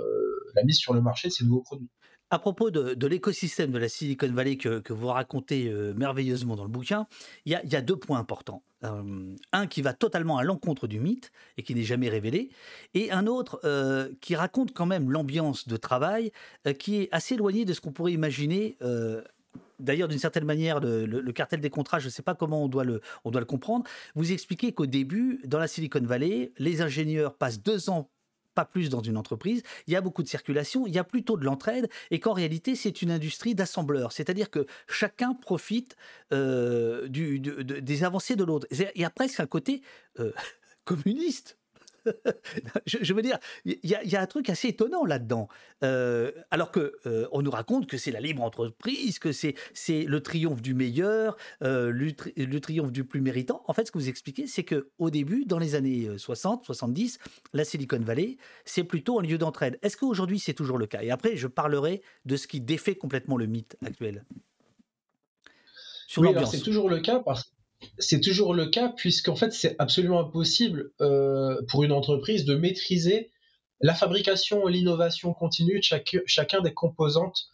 la mise sur le marché de ces nouveaux produits. À propos de, l'écosystème de la Silicon Valley que, vous racontez euh, merveilleusement dans le bouquin, il y, a deux points importants. un qui va totalement à l'encontre du mythe et qui n'est jamais révélé, et un autre qui raconte quand même l'ambiance de travail qui est assez éloignée de ce qu'on pourrait imaginer d'ailleurs, d'une certaine manière, le, cartel des contrats, je ne sais pas comment on doit, le, on doit le comprendre. Vous expliquez qu'au début, dans la Silicon Valley, les ingénieurs passent deux ans pas plus dans une entreprise. Il y a beaucoup de circulation, il y a plutôt de l'entraide, et qu'en réalité, c'est une industrie d'assembleurs. C'est-à-dire que chacun profite euh, des avancées de l'autre. Il y a presque un côté euh, communiste je, veux dire, il y, a un truc assez étonnant là-dedans. Euh, alors que euh, on nous raconte que c'est la libre entreprise, que c'est le triomphe du meilleur, euh, le, triomphe du plus méritant. En fait, ce que vous expliquez, c'est que au début, dans les années 60, 70, la Silicon Valley, c'est plutôt un lieu d'entraide. Est-ce qu'aujourd'hui c'est toujours le cas? Et après, je parlerai de ce qui défait complètement le mythe actuel. oui, c'est toujours le cas parce que c'est toujours le cas puisqu'en fait c'est absolument impossible euh, pour une entreprise de maîtriser la fabrication et l'innovation continue de chacun des composantes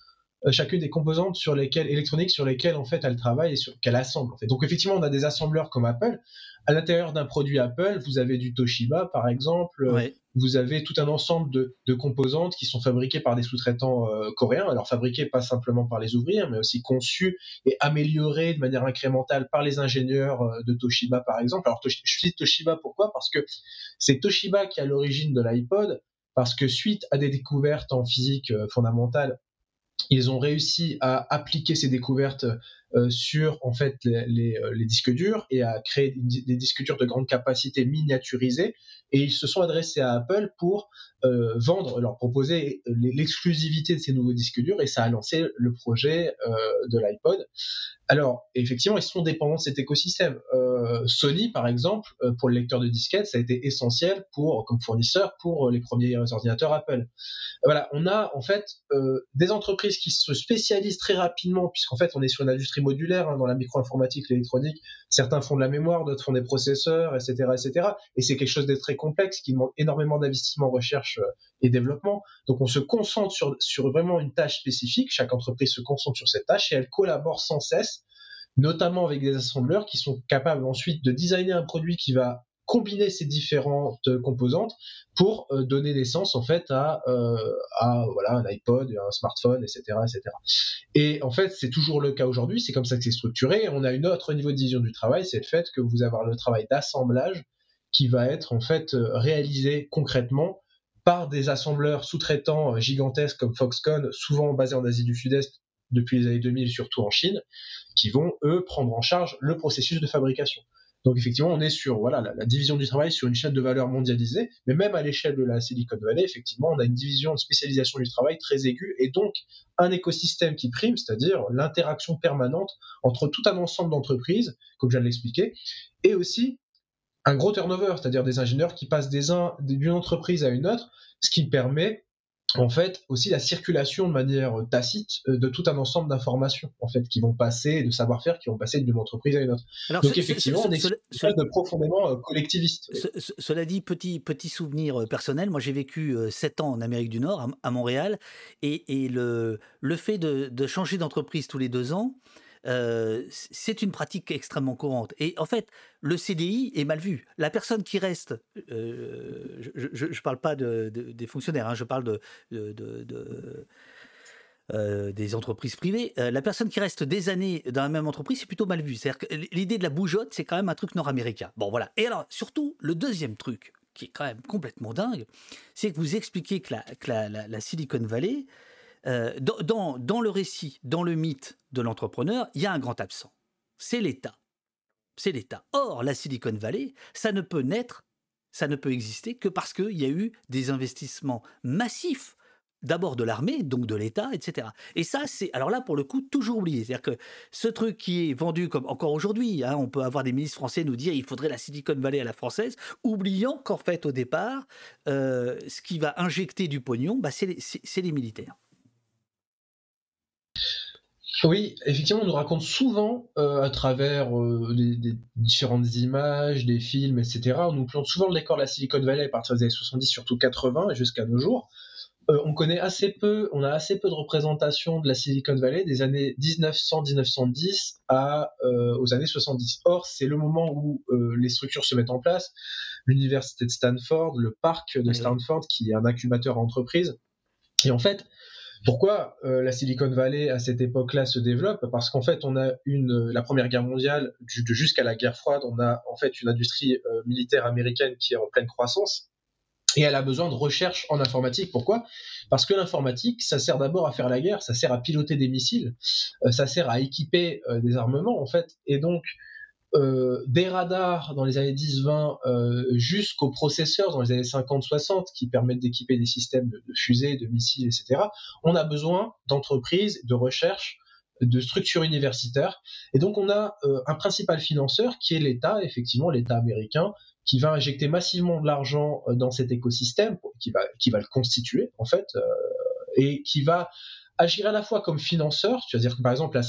euh, chacune des composantes sur lesquelles électroniques sur lesquelles en fait elle travaille et sur qu'elle assemble en fait. Donc effectivement on a des assembleurs comme Apple. À l'intérieur d'un produit Apple, vous avez du Toshiba par exemple. Vous avez tout un ensemble de, composantes qui sont fabriquées par des sous-traitants euh, coréens. Alors fabriquées pas simplement par les ouvriers, mais aussi conçues et améliorées de manière incrémentale par les ingénieurs euh, de Toshiba par exemple. Alors je cite Toshiba pourquoi? Parce que c'est Toshiba qui a l'origine de l'iPod parce que suite à des découvertes en physique fondamentale ils ont réussi à appliquer ces découvertes euh, sur en fait les, euh, les, disques durs et à créer des disques durs de grande capacité miniaturisés et ils se sont adressés à Apple pour euh, vendre, leur proposer l'exclusivité de ces nouveaux disques durs et ça a lancé le projet euh, de l'iPod. Alors effectivement ils sont dépendants de cet écosystème. Euh, Sony par exemple pour le lecteur de disquettes ça a été essentiel pour comme fournisseur pour les premiers ordinateurs Apple. Voilà on a en fait des entreprises qui se spécialisent très rapidement puisqu'en fait on est sur une industrie modulaire hein, dans la micro-informatique, l'électronique. Certains font de la mémoire, d'autres font des processeurs, etc., etc. Et c'est quelque chose de très complexe qui demande énormément d'investissement, recherche euh, et développement. Donc on se concentre sur, sur vraiment une tâche spécifique. Chaque entreprise se concentre sur cette tâche et elle collabore sans cesse notamment avec des assembleurs qui sont capables ensuite de designer un produit qui va combiner ces différentes composantes pour euh, donner naissance en fait à, euh, à voilà un iPod, un smartphone, etc., etc. Et en fait, c'est toujours le cas aujourd'hui. C'est comme ça que c'est structuré. On a une autre niveau de vision du travail, c'est le fait que vous avez le travail d'assemblage qui va être en fait euh, réalisé concrètement par des assembleurs sous-traitants gigantesques comme Foxconn, souvent basés en Asie du Sud-Est depuis les années 2000, surtout en Chine, qui vont eux prendre en charge le processus de fabrication. Donc effectivement, on est sur voilà la, division du travail sur une chaîne de valeur mondialisée, mais même à l'échelle de la Silicon Valley, effectivement, on a une division de spécialisation du travail très aiguë et donc un écosystème qui prime, c'est-à-dire l'interaction permanente entre tout un ensemble d'entreprises, comme je viens de l'expliquer, et aussi un gros turnover, c'est-à-dire des ingénieurs qui passent d'une entreprise à une autre, ce qui permet en fait aussi la circulation de manière tacite euh, de tout un ensemble d'informations en fait qui vont passer de savoir-faire qui vont passer d'une entreprise à une autre. Donc effectivement, on est de profondément euh, collectiviste. cela dit, petit petit souvenir euh, personnel, moi j'ai vécu sept ans en Amérique du Nord, à, Montréal, et, et le, le fait de, de changer d'entreprise tous les deux ans, c'est une pratique extrêmement courante. Et en fait, le CDI est mal vu. La personne qui reste, je ne parle pas de, des fonctionnaires, hein, je parle de, de des entreprises privées, la personne qui reste des années dans la même entreprise, c'est plutôt mal vu. C'est-à-dire que l'idée de la bougeotte, c'est quand même un truc nord-américain. Bon, voilà. Et alors, surtout, le deuxième truc, qui est quand même complètement dingue, c'est que vous expliquez que la Silicon Valley, euh, dans, le récit, dans le mythe de l'entrepreneur, il y a un grand absent. C'est l'État. C'est l'État. Or, la Silicon Valley, ça ne peut naître, ça ne peut exister que parce qu'il y a eu des investissements massifs d'abord de l'armée, donc de l'État, etc. Et ça, c'est, alors là, pour le coup, toujours oublié. C'est-à-dire que ce truc qui est vendu comme encore aujourd'hui, hein, on peut avoir des ministres français nous dire il faudrait la Silicon Valley à la française, oubliant qu'en fait, au départ, euh, ce qui va injecter du pognon, bah, c'est les militaires. Oui, effectivement, on nous raconte souvent, euh, à travers euh, des, différentes images, des films, etc., on nous plante souvent le décor de la Silicon Valley à partir des années 70, surtout 80, jusqu'à nos jours. Euh, on connaît assez peu, on a assez peu de représentation de la Silicon Valley des années 1900-1910 à aux années 70. Or, c'est le moment où les structures se mettent en place. L'université de Stanford, le parc de Stanford, qui est un incubateur à entreprises. Et en fait, pourquoi euh, la Silicon Valley à cette époque-là se développe? Parce qu'en fait, on a une euh, la Première Guerre mondiale jusqu'à la guerre froide, on a en fait une industrie euh, militaire américaine qui est en pleine croissance. Et elle a besoin de recherche en informatique. Pourquoi? Parce que l'informatique, ça sert d'abord à faire la guerre, ça sert à piloter des missiles, ça sert à équiper des armements en fait. Et donc euh, des radars dans les années 10-20 euh, jusqu'aux processeurs dans les années 50-60 qui permettent d'équiper des systèmes de, fusées, de missiles, etc. On a besoin d'entreprises, de recherche, de structures universitaires. Et donc on a euh, un principal financeur qui est l'État, effectivement l'État américain, qui va injecter massivement de l'argent dans cet écosystème, qui va, qui va le constituer en fait, et qui va agir à la fois comme financeur, c'est-à-dire que par exemple la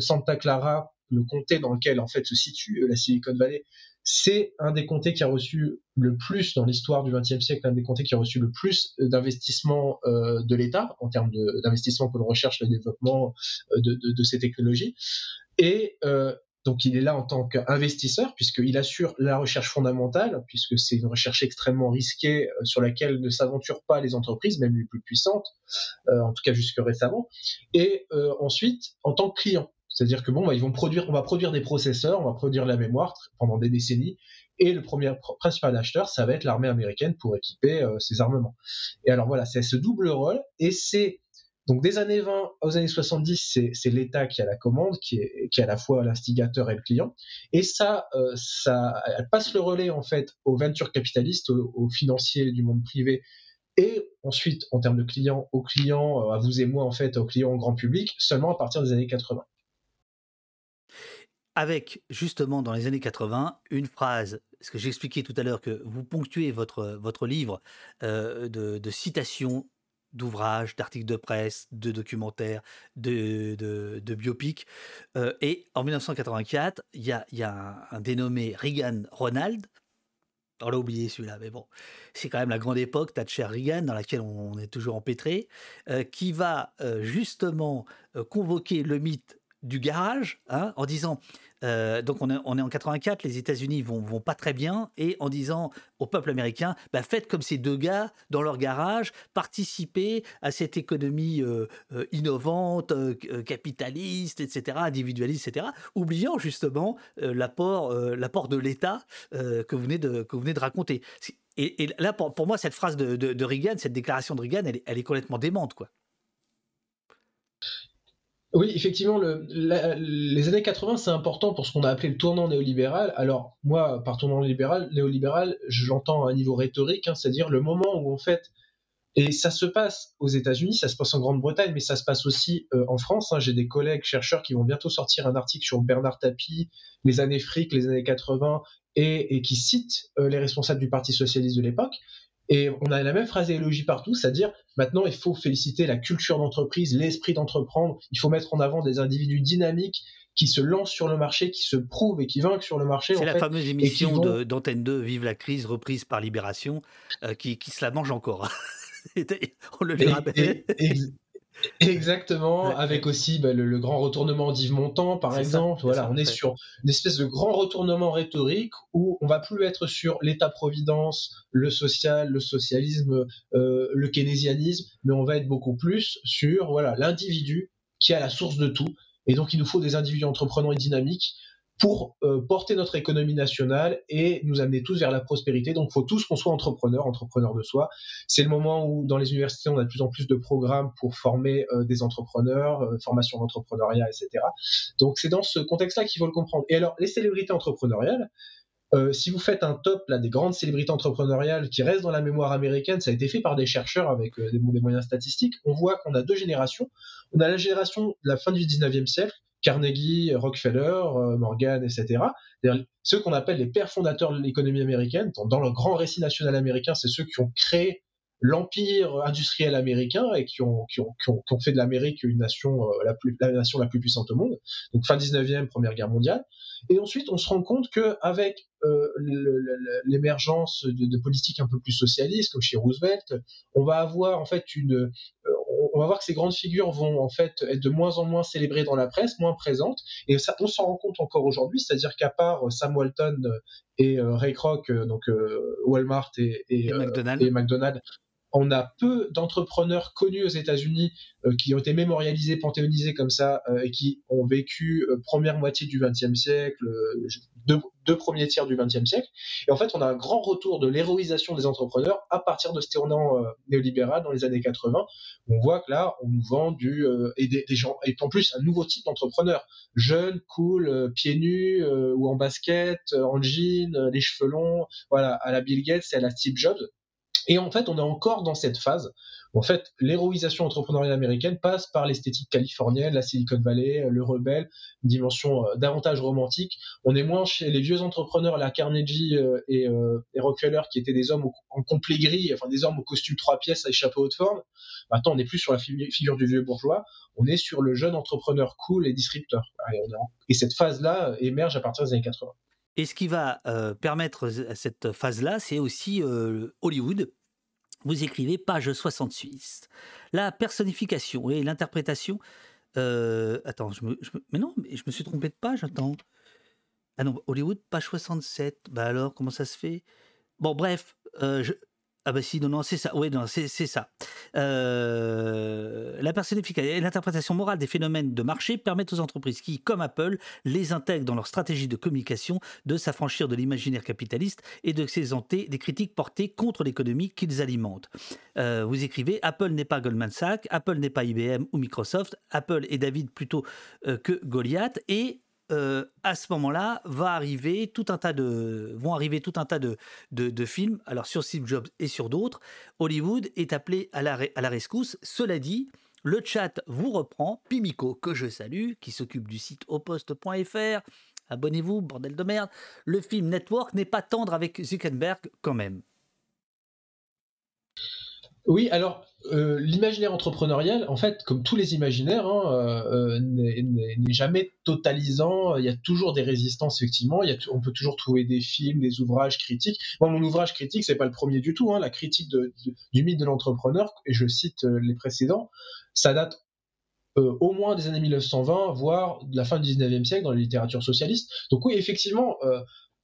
Santa Clara le comté dans lequel en fait se situe euh, la Silicon Valley, c'est un des comtés qui a reçu le plus dans l'histoire du XXe siècle, un des comtés qui a reçu le plus euh, d'investissement euh, de l'État en termes d'investissement pour la recherche le développement de, ces technologies. Et donc il est là en tant qu'investisseur puisqu'il assure la recherche fondamentale, puisque c'est une recherche extrêmement risquée sur laquelle ne s'aventurent pas les entreprises, même les plus puissantes, en tout cas jusque récemment. Et ensuite en tant que client. C'est-à-dire que bon, bah, ils vont produire, on va produire des processeurs, on va produire la mémoire pendant des décennies, et le premier principal acheteur, ça va être l'armée américaine pour équiper euh, ses armements. Et alors voilà, c'est ce double rôle, et c'est donc des années 20 aux années 70, c'est l'État qui a la commande, qui est, qui est à la fois l'instigateur et le client, et ça, euh, ça, elle passe le relais en fait aux ventures capitalistes, aux, financiers du monde privé, et ensuite en termes de clients, aux clients, euh, à vous et moi en fait, aux clients grand public, seulement à partir des années 80 avec justement dans les années 80 une phrase, ce que j'expliquais tout à l'heure, que vous ponctuez votre, livre euh, de, citations d'ouvrages, d'articles de presse, de documentaires, de, biopics. Euh, et en 1984, il y a, y a un, dénommé Reagan Ronald. On l'a oublié celui-là, mais bon, c'est quand même la grande époque, Thatcher-Reagan, dans laquelle on est toujours empêtré, euh, qui va justement convoquer le mythe du garage, hein, en disant euh, donc on est, en 84, les États-Unis vont, vont pas très bien, et en disant au peuple américain, bah, faites comme ces deux gars dans leur garage, participez à cette économie euh, euh, innovante, capitaliste, etc., individualiste, etc., oubliant justement l'apport, de l'État que, vous venez de, raconter. Et, là, pour, moi, cette phrase de, de, Reagan, cette déclaration de Reagan, elle, elle est complètement démente, quoi. Oui, effectivement, le, les années 80, c'est important pour ce qu'on a appelé le tournant néolibéral. Alors, moi, par tournant néolibéral, néolibéral je l'entends à un niveau rhétorique, hein, c'est-à-dire le moment où, en fait, et ça se passe aux États-Unis, ça se passe en Grande-Bretagne, mais ça se passe aussi euh, en France. Hein. J'ai des collègues chercheurs qui vont bientôt sortir un article sur Bernard Tapie, les années fric, les années 80, et, et qui citent euh, les responsables du Parti socialiste de l'époque. Et on a la même phraséologie partout, c'est-à-dire maintenant il faut féliciter la culture d'entreprise, l'esprit d'entreprendre, il faut mettre en avant des individus dynamiques qui se lancent sur le marché, qui se prouvent et qui vainquent sur le marché. C'est la fameuse émission d'Antenne 2, Vive la crise, reprise par Libération, euh, qui, qui, se la mange encore. on le verra. Exactement, avec aussi bah, le, grand retournement d'Yves Montand, par exemple. voilà, on est sur une espèce de grand retournement rhétorique où on va plus être sur l'État-providence, le social, le socialisme, euh, le keynésianisme, mais on va être beaucoup plus sur voilà l'individu qui est à la source de tout. Et donc, il nous faut des individus entreprenants et dynamiques pour euh, porter notre économie nationale et nous amener tous vers la prospérité. Donc, il faut tous qu'on soit entrepreneurs, entrepreneurs de soi. C'est le moment où, dans les universités, on a de plus en plus de programmes pour former euh, des entrepreneurs, euh, formation d'entrepreneuriat, etc. Donc, c'est dans ce contexte-là qu'il faut le comprendre. Et alors, les célébrités entrepreneuriales, si vous faites un top là, des grandes célébrités entrepreneuriales qui restent dans la mémoire américaine, ça a été fait par des chercheurs avec des, des, moyens statistiques, on voit qu'on a deux générations. On a la génération de la fin du 19e siècle Carnegie, Rockefeller, euh, Morgan, etc. Ceux qu'on appelle les pères fondateurs de l'économie américaine, dans le grand récit national américain, c'est ceux qui ont créé l'empire industriel américain et qui ont, fait de l'Amérique une nation, euh, la, plus, nation la plus puissante au monde. Donc fin 19e, Première Guerre mondiale. Et ensuite, on se rend compte qu'avec euh, l'émergence de, de, politiques un peu plus socialistes, comme chez Roosevelt, on va avoir en fait une, euh, on va voir que ces grandes figures vont en fait être de moins en moins célébrées dans la presse, moins présentes, et ça, on s'en rend compte encore aujourd'hui, c'est-à-dire qu'à part Sam Walton et Ray Kroc, donc Walmart et, et, et McDonald's. on a peu d'entrepreneurs connus aux États-Unis euh, qui ont été mémorialisés, panthéonisés comme ça, euh, et qui ont vécu euh, première moitié du XXe siècle, deux premiers tiers du XXe siècle. Et en fait, on a un grand retour de l'héroïsation des entrepreneurs à partir de ce tournant euh, néolibéral dans les années 80. On voit que là, on nous vend du euh, et des, gens et en plus un nouveau type d'entrepreneur, jeune, cool, euh, pieds nus ou en basket, en jean, les cheveux longs, voilà, à la Bill Gates et à la Steve Jobs. Et en fait, on est encore dans cette phase en fait, l'héroïsation entrepreneuriale américaine passe par l'esthétique californienne, la Silicon Valley, le rebelle, une dimension euh, davantage romantique. On est moins chez les vieux entrepreneurs, la Carnegie euh, euh, et, Rockefeller, qui étaient des hommes en complet gris, enfin des hommes au costume trois pièces avec chapeau haute forme. Maintenant, on n'est plus sur la figure du vieux bourgeois, on est sur le jeune entrepreneur cool et disrupteur. Et, cette phase-là émerge à partir des années 80. Et ce qui va permettre à cette phase-là, c'est aussi Hollywood, vous écrivez page 66. La personnification et l'interprétation. Euh, attends, je me, mais non, je me suis trompé de page, attends. Ah non, Hollywood, page 67. Bah alors, comment ça se fait? Bon, bref, euh, ah bah si, non, non, c'est ça. Oui, non, c'est ça. Euh, la personnification et l'interprétation morale des phénomènes de marché permettent aux entreprises qui, comme Apple, les intègrent dans leur stratégie de communication de s'affranchir de l'imaginaire capitaliste et de s'exenter des critiques portées contre l'économie qu'ils alimentent. Euh, vous écrivez Apple n'est pas Goldman Sachs, Apple n'est pas IBM ou Microsoft, Apple est David plutôt euh, que Goliath et euh, à ce moment-là, vont arriver tout un tas de, films, alors sur Steve Jobs et sur d'autres. Hollywood est appelé à la, à la rescousse. Cela dit, le chat vous reprend. Pimico, que je salue, qui s'occupe du site oposte.fr. Abonnez-vous, bordel de merde. Le film Network n'est pas tendre avec Zuckerberg quand même. Oui, alors euh, l'imaginaire entrepreneurial, en fait, comme tous les imaginaires, hein, euh, euh, n'est jamais totalisant. Il y a toujours des résistances, effectivement. On peut toujours trouver des films, des ouvrages critiques. Moi, mon ouvrage critique, c'est pas le premier du tout. Hein, la critique du mythe de l'entrepreneur, et je cite les précédents, ça date au moins des années 1920, voire de la fin du 19e siècle dans la littérature socialiste. Donc oui, effectivement,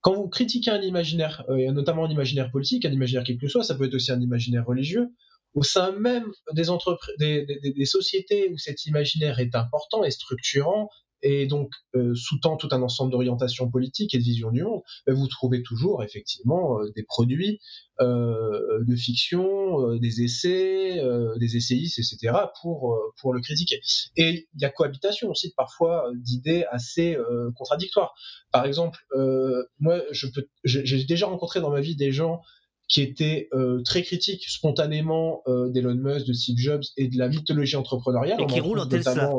quand vous critiquez un imaginaire, et notamment un imaginaire politique, un imaginaire quel que soit, ça peut être aussi un imaginaire religieux, au sein même des, des, sociétés où cet imaginaire est important et structurant, et donc euh, sous-tend tout un ensemble d'orientations politiques et de visions du monde, ben, vous trouvez toujours effectivement euh, des produits euh, de fiction, des essais, des essayistes, etc. pour pour le critiquer. Et il y a cohabitation aussi parfois d'idées assez contradictoires. Par exemple, moi, je peux, j'ai déjà rencontré dans ma vie des gens qui était euh, très critique spontanément euh, d'Elon Musk, de Steve Jobs et de la mythologie entrepreneuriale. Et qui roule en Tesla.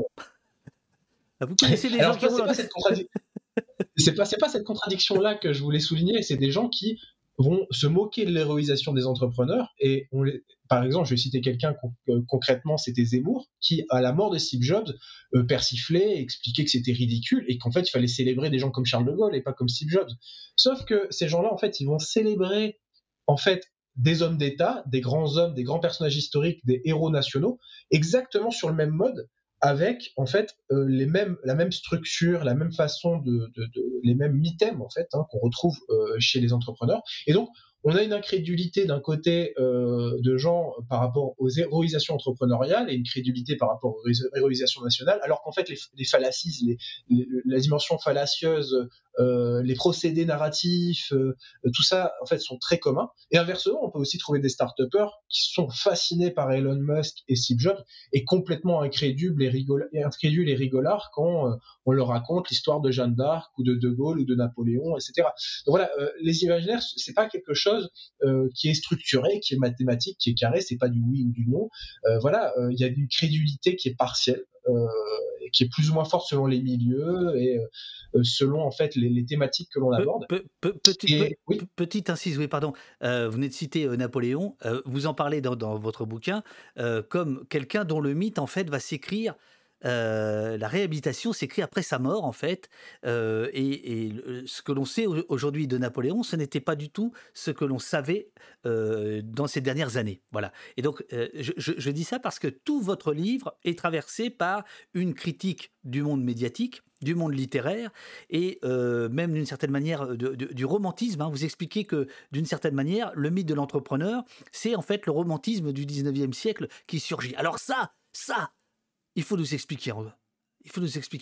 Ah, vous connaissez des gens qui roulent en C'est pas, pas cette contradiction-là que je voulais souligner, c'est des gens qui vont se moquer de l'héroïsation des entrepreneurs. Et on les... par exemple, je vais citer quelqu'un euh, concrètement, c'était Zemmour, qui, à la mort de Steve Jobs, persiflait, expliquait que c'était ridicule et qu'en fait, il fallait célébrer des gens comme Charles de Gaulle et pas comme Steve Jobs. Sauf que ces gens-là, en fait, ils vont célébrer en fait des hommes d'État, des grands hommes, des grands personnages historiques, des héros nationaux, exactement sur le même mode, avec en fait euh, les mêmes, la même structure, la même façon de, les mêmes mythèmes en fait hein, qu'on retrouve euh, chez les entrepreneurs. Et donc on a une incrédulité d'un côté euh, de gens par rapport aux héroïsations entrepreneuriales et une crédulité par rapport aux héroïsations nationales, alors qu'en fait les, fallacies, la dimension fallacieuse euh, les procédés narratifs, euh, tout ça, en fait, sont très communs. Et inversement, on peut aussi trouver des start-upers qui sont fascinés par Elon Musk et Steve Jobs et complètement incrédules et, rigol incrédules et rigolards quand euh, on leur raconte l'histoire de Jeanne d'Arc ou de De Gaulle ou de Napoléon, etc. Donc voilà, les imaginaires, c'est pas quelque chose qui est structuré, qui est mathématique, qui est carré, c'est pas du oui ou du non. voilà, il y a une crédulité qui est partielle. Euh, qui est plus ou moins forte selon les milieux et euh, selon en fait les, thématiques que l'on aborde. petite incise, oui, pardon. Euh, vous venez de citer Napoléon. vous en parlez dans, dans votre bouquin comme quelqu'un dont le mythe en fait va s'écrire euh, la réhabilitation s'écrit après sa mort, en fait. Euh, et, ce que l'on sait aujourd'hui de Napoléon, ce n'était pas du tout ce que l'on savait euh, dans ces dernières années. Voilà. Et donc, je, dis ça parce que tout votre livre est traversé par une critique du monde médiatique, du monde littéraire et même d'une certaine manière du romantisme. Hein. Vous expliquez que d'une certaine manière, le mythe de l'entrepreneur, c'est en fait le romantisme du 19e siècle qui surgit. Alors ça, ça, il faut nous expliquer, il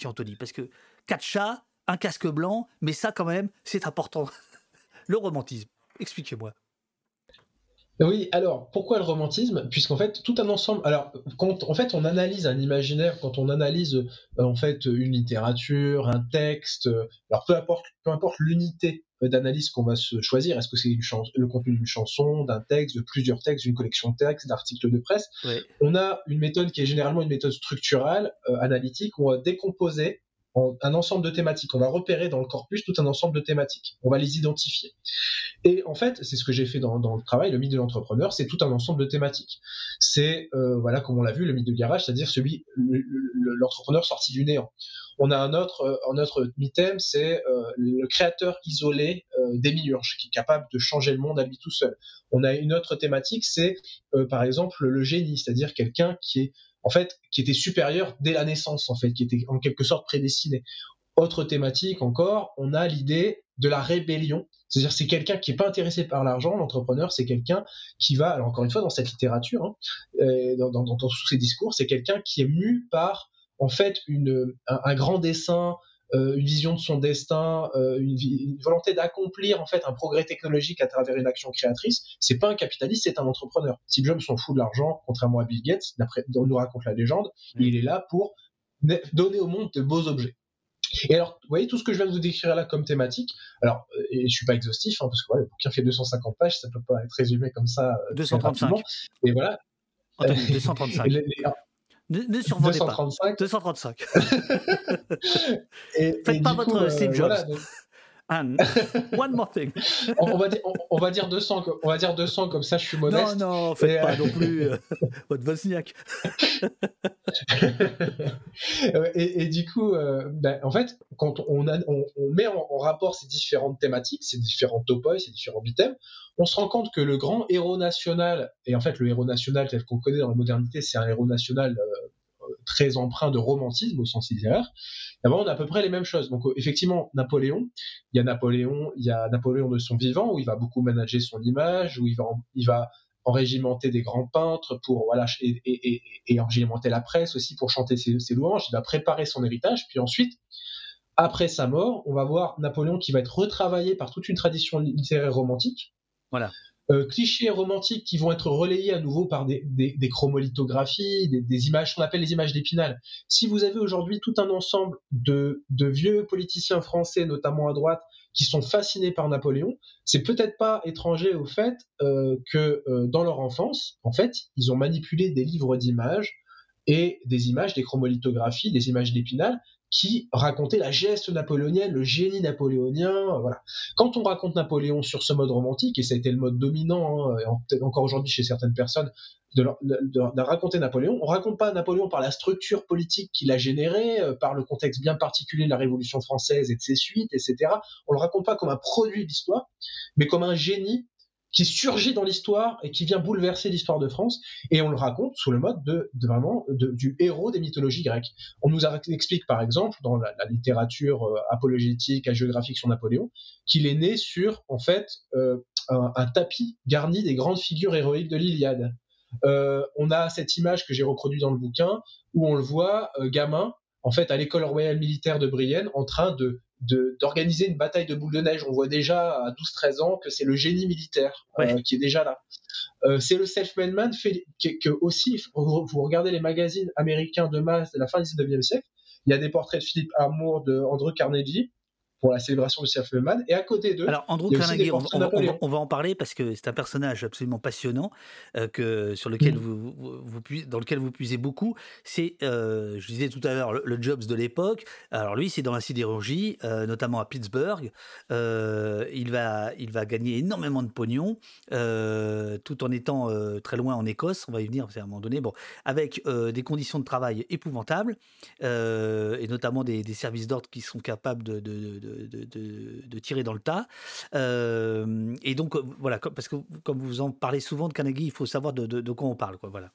Anthony, parce que quatre chats, un casque blanc, mais ça quand même, c'est important. le romantisme, expliquez-moi. Oui, alors pourquoi le romantisme? Puisqu'en fait, tout un ensemble. Alors, quand en fait on analyse un imaginaire, quand on analyse euh, en fait une littérature, un texte, euh, alors peu importe, peu importe l'unité d'analyse qu'on va se choisir, est-ce que c'est le contenu d'une chanson, d'un texte, de plusieurs textes, d'une collection de textes, d'articles de presse On a une méthode qui est généralement une méthode structurale, euh, analytique, où on va décomposer un ensemble de thématiques. On va repérer dans le corpus tout un ensemble de thématiques. On va les identifier. Et en fait, c'est ce que j'ai fait dans, le travail, le mythe de l'entrepreneur, c'est tout un ensemble de thématiques. C'est, euh, voilà, comme on l'a vu, le mythe de garage, c'est-à-dire celui, l'entrepreneur sorti du néant. On a un autre, euh, un autre mythème, c'est euh, le créateur isolé euh, démiurge, qui est capable de changer le monde à lui tout seul. On a une autre thématique, c'est par exemple le génie, c'est-à-dire quelqu'un qui est en fait, qui était supérieur dès la naissance, en fait, qui était en quelque sorte prédestiné. Autre thématique encore, on a l'idée de la rébellion. C'est-à-dire, c'est quelqu'un qui n'est pas intéressé par l'argent. L'entrepreneur, c'est quelqu'un qui va, alors encore une fois, dans cette littérature, hein, dans, dans, tous ces discours, c'est quelqu'un qui est mu par, en fait, une, un grand dessin, euh, une vision de son destin, euh, une, volonté d'accomplir en fait un progrès technologique à travers une action créatrice. C'est pas un capitaliste, c'est un entrepreneur. Steve Jobs s'en fout de l'argent, contrairement à Bill Gates, d'après on nous raconte la légende. Il est là pour donner au monde de beaux objets. Et alors, vous voyez tout ce que je viens de vous décrire là comme thématique. Alors, euh, et je suis pas exhaustif, hein, parce que voilà, le bouquin fait 250 pages, ça peut pas être résumé comme ça. 235. Et voilà. 235. Ne, ne survolez 235. pas. 235. et, Faites pas votre Steve Jobs. Voilà, donc... And one more thing. on, va dire, on, va dire 200, on va dire 200 comme ça, je suis modeste. Non, non, faites pas euh, non plus euh, votre Wozniak. et, et, du coup, euh, ben, en fait, quand on, a, on, met en, rapport ces différentes thématiques, ces différents topoi, ces différents bithèmes, on se rend compte que le grand héros national, et en fait le héros national tel qu'on connaît dans la modernité, c'est un héros national très empreint de romantisme au sens littéraire. D'abord, on a à peu près les mêmes choses. Donc, euh, effectivement, Napoléon, il y a Napoléon, il y a Napoléon de son vivant où il va beaucoup manager son image, où il va, il enrégimenter des grands peintres pour voilà et, et, et, enrégimenter la presse aussi pour chanter ses, ses, louanges. Il va préparer son héritage, puis ensuite, après sa mort, on va voir Napoléon qui va être retravaillé par toute une tradition littéraire romantique. Voilà. Euh, clichés romantiques qui vont être relayés à nouveau par des, des, chromolithographies, des, des images qu'on appelle les images d'épinal. Si vous avez aujourd'hui tout un ensemble de, de, vieux politiciens français, notamment à droite, qui sont fascinés par Napoléon, c'est peut-être pas étranger au fait euh, que euh, dans leur enfance, en fait, ils ont manipulé des livres d'images et des images, des chromolithographies, des images d'épinal qui racontait la geste napoléonienne, le génie napoléonien. Voilà. Quand on raconte Napoléon sur ce mode romantique, et ça a été le mode dominant, hein, encore aujourd'hui chez certaines personnes, de, raconter Napoléon, on raconte pas Napoléon par la structure politique qu'il a générée, euh, par le contexte bien particulier de la Révolution française et de ses suites, etc. On le raconte pas comme un produit d'histoire, mais comme un génie qui surgit dans l'histoire et qui vient bouleverser l'histoire de France. Et on le raconte sous le mode de, vraiment du héros des mythologies grecques. On nous explique par exemple dans la, littérature euh, apologétique, géographique sur Napoléon, qu'il est né sur en fait euh, un, tapis garni des grandes figures héroïques de l'Iliade. Euh, on a cette image que j'ai reproduite dans le bouquin où on le voit gamin en fait à l'école royale militaire de Brienne en train de d'organiser une bataille de boules de neige. On voit déjà à 12-13 ans que c'est le génie militaire euh, qui est déjà là. Euh, c'est le self-made man fait, que, aussi, vous, vous, regardez les magazines américains de masse de la fin du 19e siècle, il y a des portraits de Philippe Armour, de Andrew Carnegie, pour la célébration du Self-Made. Et à côté d'eux. Alors, Andrew Carnegie, on, on, va en parler parce que c'est un personnage absolument passionnant euh, que, sur lequel mm. vous, vous, dans lequel vous puisez beaucoup. C'est, euh, je disais tout à l'heure, le, Jobs de l'époque. Alors, lui, c'est dans la sidérurgie, euh, notamment à Pittsburgh. il, va, il va gagner énormément de pognon tout en étant très loin en Écosse. On va y venir à un moment donné. Bon, avec des conditions de travail épouvantables et notamment des, services d'ordre qui sont capables de de, tirer dans le tas. Euh, et donc, euh, voilà, parce que comme vous en parlez souvent de Carnegie, il faut savoir de, quoi on parle. Quoi, voilà.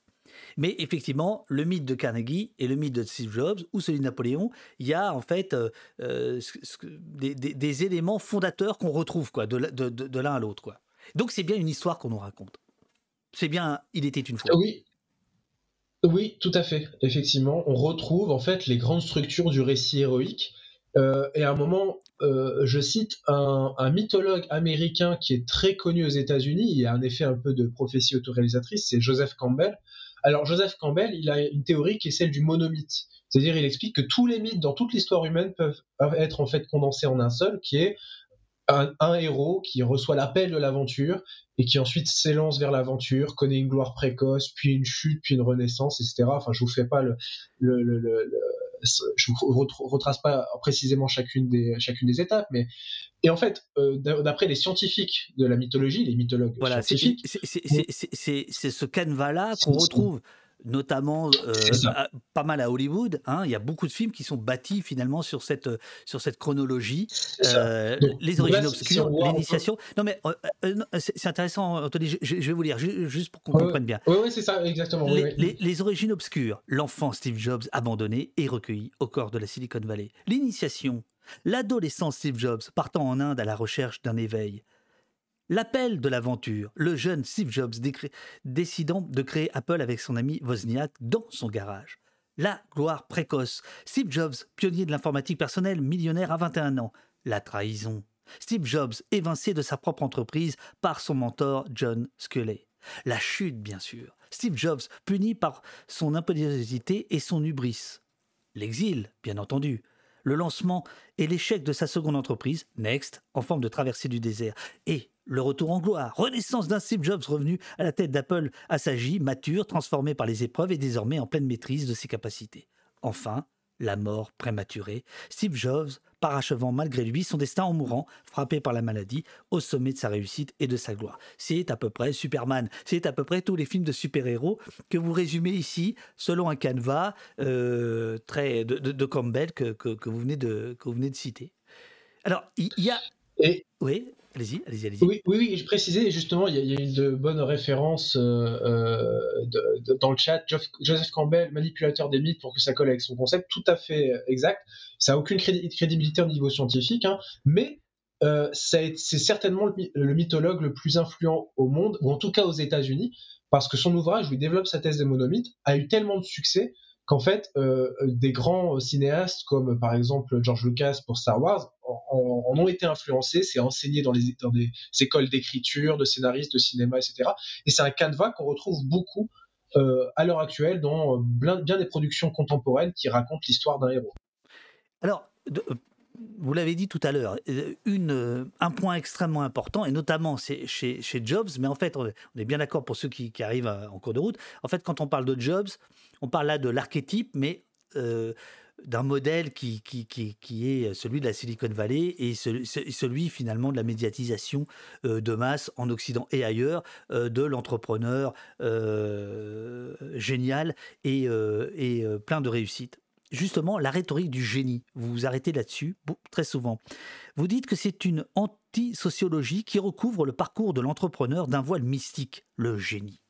Mais effectivement, le mythe de Carnegie et le mythe de Steve Jobs ou celui de Napoléon, il y a en fait euh, des, éléments fondateurs qu'on retrouve quoi, de, l'un à l'autre. Quoi. Donc c'est bien une histoire qu'on nous raconte. C'est bien, il était une fois. Oui. Oui, tout à fait. Effectivement, on retrouve en fait les grandes structures du récit héroïque et à un moment, je cite un, un, mythologue américain qui est très connu aux États-Unis, il a un effet un peu de prophétie autoréalisatrice, c'est Joseph Campbell. Alors Joseph Campbell, il a une théorie qui est celle du monomythe. C'est-à-dire, il explique que tous les mythes dans toute l'histoire humaine peuvent être en fait condensés en un seul, qui est un, héros qui reçoit l'appel de l'aventure et qui ensuite s'élance vers l'aventure, connaît une gloire précoce, puis une chute, puis une renaissance, etc. Enfin, je vous fais pas le, le, le, le je vous retrace pas précisément chacune des chacune des étapes, mais et en fait, euh, d'après les scientifiques de la mythologie, les mythologues voilà, scientifiques, c'est ce canevas-là qu'on retrouve notamment euh, pas mal à Hollywood. Hein. Il y a beaucoup de films qui sont bâtis finalement sur cette, sur cette chronologie. Euh, les origines obscures, l'initiation. Non mais euh, c'est intéressant, Anthony, je, vais vous lire juste pour qu'on comprenne bien. Oui, oui c'est ça, exactement. Les, les, origines obscures, l'enfant Steve Jobs abandonné et recueilli au corps de la Silicon Valley. L'initiation, l'adolescent Steve Jobs partant en Inde à la recherche d'un éveil. L'appel de l'aventure, le jeune Steve Jobs décidant de créer Apple avec son ami Wozniak dans son garage. La gloire précoce, Steve Jobs, pionnier de l'informatique personnelle, millionnaire à 21 ans. La trahison, Steve Jobs évincé de sa propre entreprise par son mentor John Sculley. La chute, bien sûr. Steve Jobs puni par son impétuosité et son hubris. L'exil, bien entendu. Le lancement et l'échec de sa seconde entreprise, Next, en forme de traversée du désert. Et le retour en gloire, renaissance d'un Steve Jobs revenu à la tête d'Apple assagi, mature, transformé par les épreuves et désormais en pleine maîtrise de ses capacités. Enfin, la mort prématurée, Steve Jobs parachevant malgré lui son destin en mourant, frappé par la maladie, au sommet de sa réussite et de sa gloire. C'est à peu près Superman, c'est à peu près tous les films de super-héros que vous résumez ici selon un canevas euh, très de, Campbell que, vous venez de, que vous venez de citer. Alors, il y, a... Et... Oui Oui, oui, je précisais justement, il y, a, une de bonnes références euh, euh, dans le chat. Joseph Campbell, manipulateur des mythes pour que ça colle avec son concept, tout à fait exact. Ça n'a aucune crédibilité au niveau scientifique, hein, mais euh, c'est certainement le, mythologue le plus influent au monde, ou en tout cas aux États-Unis, parce que son ouvrage où il développe sa thèse des monomythes a eu tellement de succès qu'en fait, euh, des grands cinéastes comme par exemple George Lucas pour Star Wars en, ont été influencés, c'est enseigné dans, les, écoles d'écriture, de scénaristes, de cinéma, etc. Et c'est un canevas qu'on retrouve beaucoup euh, à l'heure actuelle dans bien, bien, des productions contemporaines qui racontent l'histoire d'un héros. Alors, vous l'avez dit tout à l'heure, une, un point extrêmement important, et notamment chez, chez Jobs, mais en fait, on est bien d'accord pour ceux qui, arrivent en cours de route. En fait, quand on parle de Jobs, on parle là de l'archétype, mais euh, d'un modèle qui, qui, qui, est celui de la Silicon Valley et celui finalement de la médiatisation euh, de masse en Occident et ailleurs euh, de l'entrepreneur génial et, et plein de réussite. Justement, la rhétorique du génie, vous vous arrêtez là-dessus très souvent. Vous dites que c'est une anti-sociologie qui recouvre le parcours de l'entrepreneur d'un voile mystique, le génie.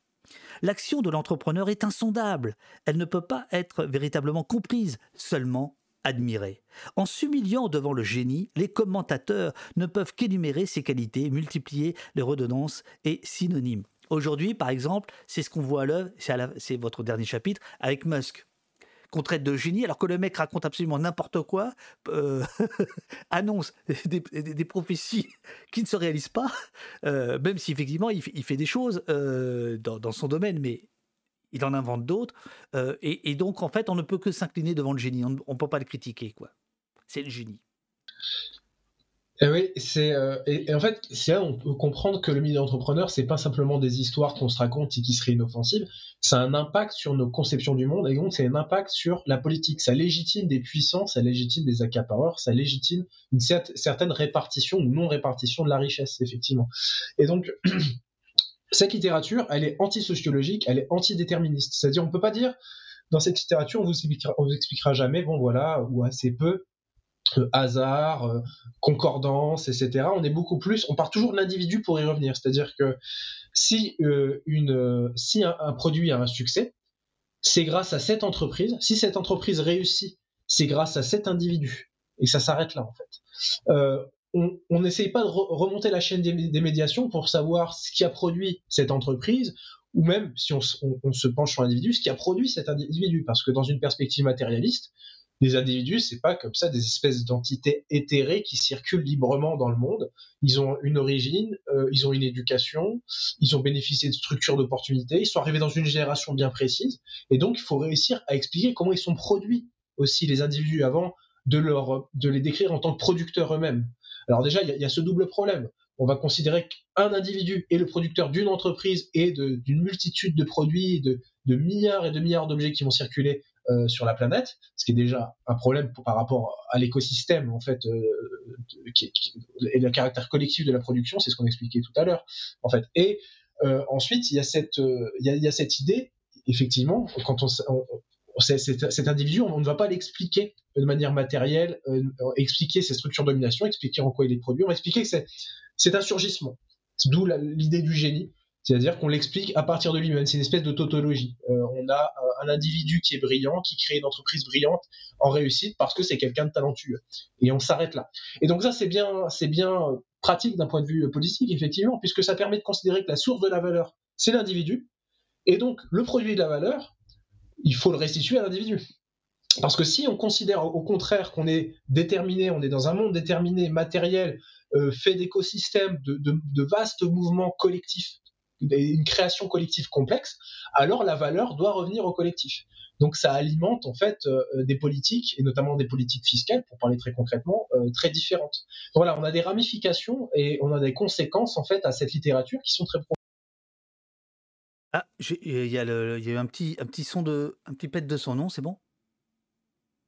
L'action de l'entrepreneur est insondable. Elle ne peut pas être véritablement comprise, seulement admirée. En s'humiliant devant le génie, les commentateurs ne peuvent qu'énumérer ses qualités, multiplier les redondances et synonymes. Aujourd'hui, par exemple, c'est ce qu'on voit à l'œuvre, c'est votre dernier chapitre, avec Musk qu'on traite de génie, alors que le mec raconte absolument n'importe quoi, euh, annonce des, prophéties qui ne se réalisent pas, euh, même si effectivement il, fait des choses euh, dans, son domaine, mais il en invente d'autres. Et, donc en fait, on ne peut que s'incliner devant le génie, on ne peut pas le critiquer, quoi. C'est le génie. Et eh oui, c'est euh, et, en fait c'est là on peut comprendre que le milieu d'entrepreneur c'est pas simplement des histoires qu'on se raconte et qui seraient inoffensives, ça a un impact sur nos conceptions du monde et donc c'est un impact sur la politique. Ça légitime des puissances, ça légitime des accapareurs, ça légitime une certaine répartition ou non répartition de la richesse effectivement. Et donc cette littérature, elle est anti-sociologique, elle est anti-déterministe. C'est-à-dire on peut pas dire dans cette littérature on vous expliquera, on vous expliquera jamais bon voilà ou assez peu hasard, euh, concordance, etc. On est beaucoup plus, on part toujours de l'individu pour y revenir. C'est-à-dire que si, euh, une, si un, produit a un succès, c'est grâce à cette entreprise. Si cette entreprise réussit, c'est grâce à cet individu. Et ça s'arrête là, en fait. on n'essaye pas de remonter la chaîne des, médiations pour savoir ce qui a produit cette entreprise, ou même, si on se penche sur l'individu, ce qui a produit cet individu. Parce que dans une perspective matérialiste, Les individus, c'est pas comme ça des espèces d'entités éthérées qui circulent librement dans le monde. Ils ont une origine, euh, ils ont une éducation, ils ont bénéficié de structures d'opportunités, ils sont arrivés dans une génération bien précise, et donc il faut réussir à expliquer comment ils sont produits aussi les individus avant de, leur, de les décrire en tant que producteurs eux-mêmes. Alors déjà, il y, a ce double problème. On va considérer qu'un individu est le producteur d'une entreprise et d'une multitude de produits, de, de milliards et de milliards d'objets qui vont circuler euh, sur la planète, ce qui est déjà un problème par rapport à l'écosystème en fait euh, et le caractère collectif de la production, c'est ce qu'on expliquait tout à l'heure en fait. Et euh, ensuite, il y a cette idée effectivement quand on, cet, individu, on ne va pas l'expliquer de manière matérielle, expliquer ses structures de domination, expliquer en quoi il est produit. On va expliquer que c'est un surgissement. D'où l'idée du génie. C'est-à-dire qu'on l'explique à partir de lui-même. C'est une espèce de tautologie. on a un individu qui est brillant, qui crée une entreprise brillante en réussite parce que c'est quelqu'un de talentueux. Et on s'arrête là. Et donc ça, c'est bien, c'est bien pratique d'un point de vue politique, effectivement, puisque ça permet de considérer que la source de la valeur, c'est l'individu. Et donc, le produit de la valeur, il faut le restituer à l'individu. Parce que si on considère au contraire qu'on est déterminé, on est dans un monde déterminé, matériel, euh, fait d'écosystèmes, de, vastes mouvements collectifs une création collective complexe, alors la valeur doit revenir au collectif. Donc ça alimente en fait euh, des politiques, et notamment des politiques fiscales, pour parler très concrètement, euh, très différentes. voilà, on a des ramifications et on a des conséquences en fait à cette littérature qui sont très profondes. Ah, il y, a eu un petit, un petit son de, un petit pet de son nom, c'est bon?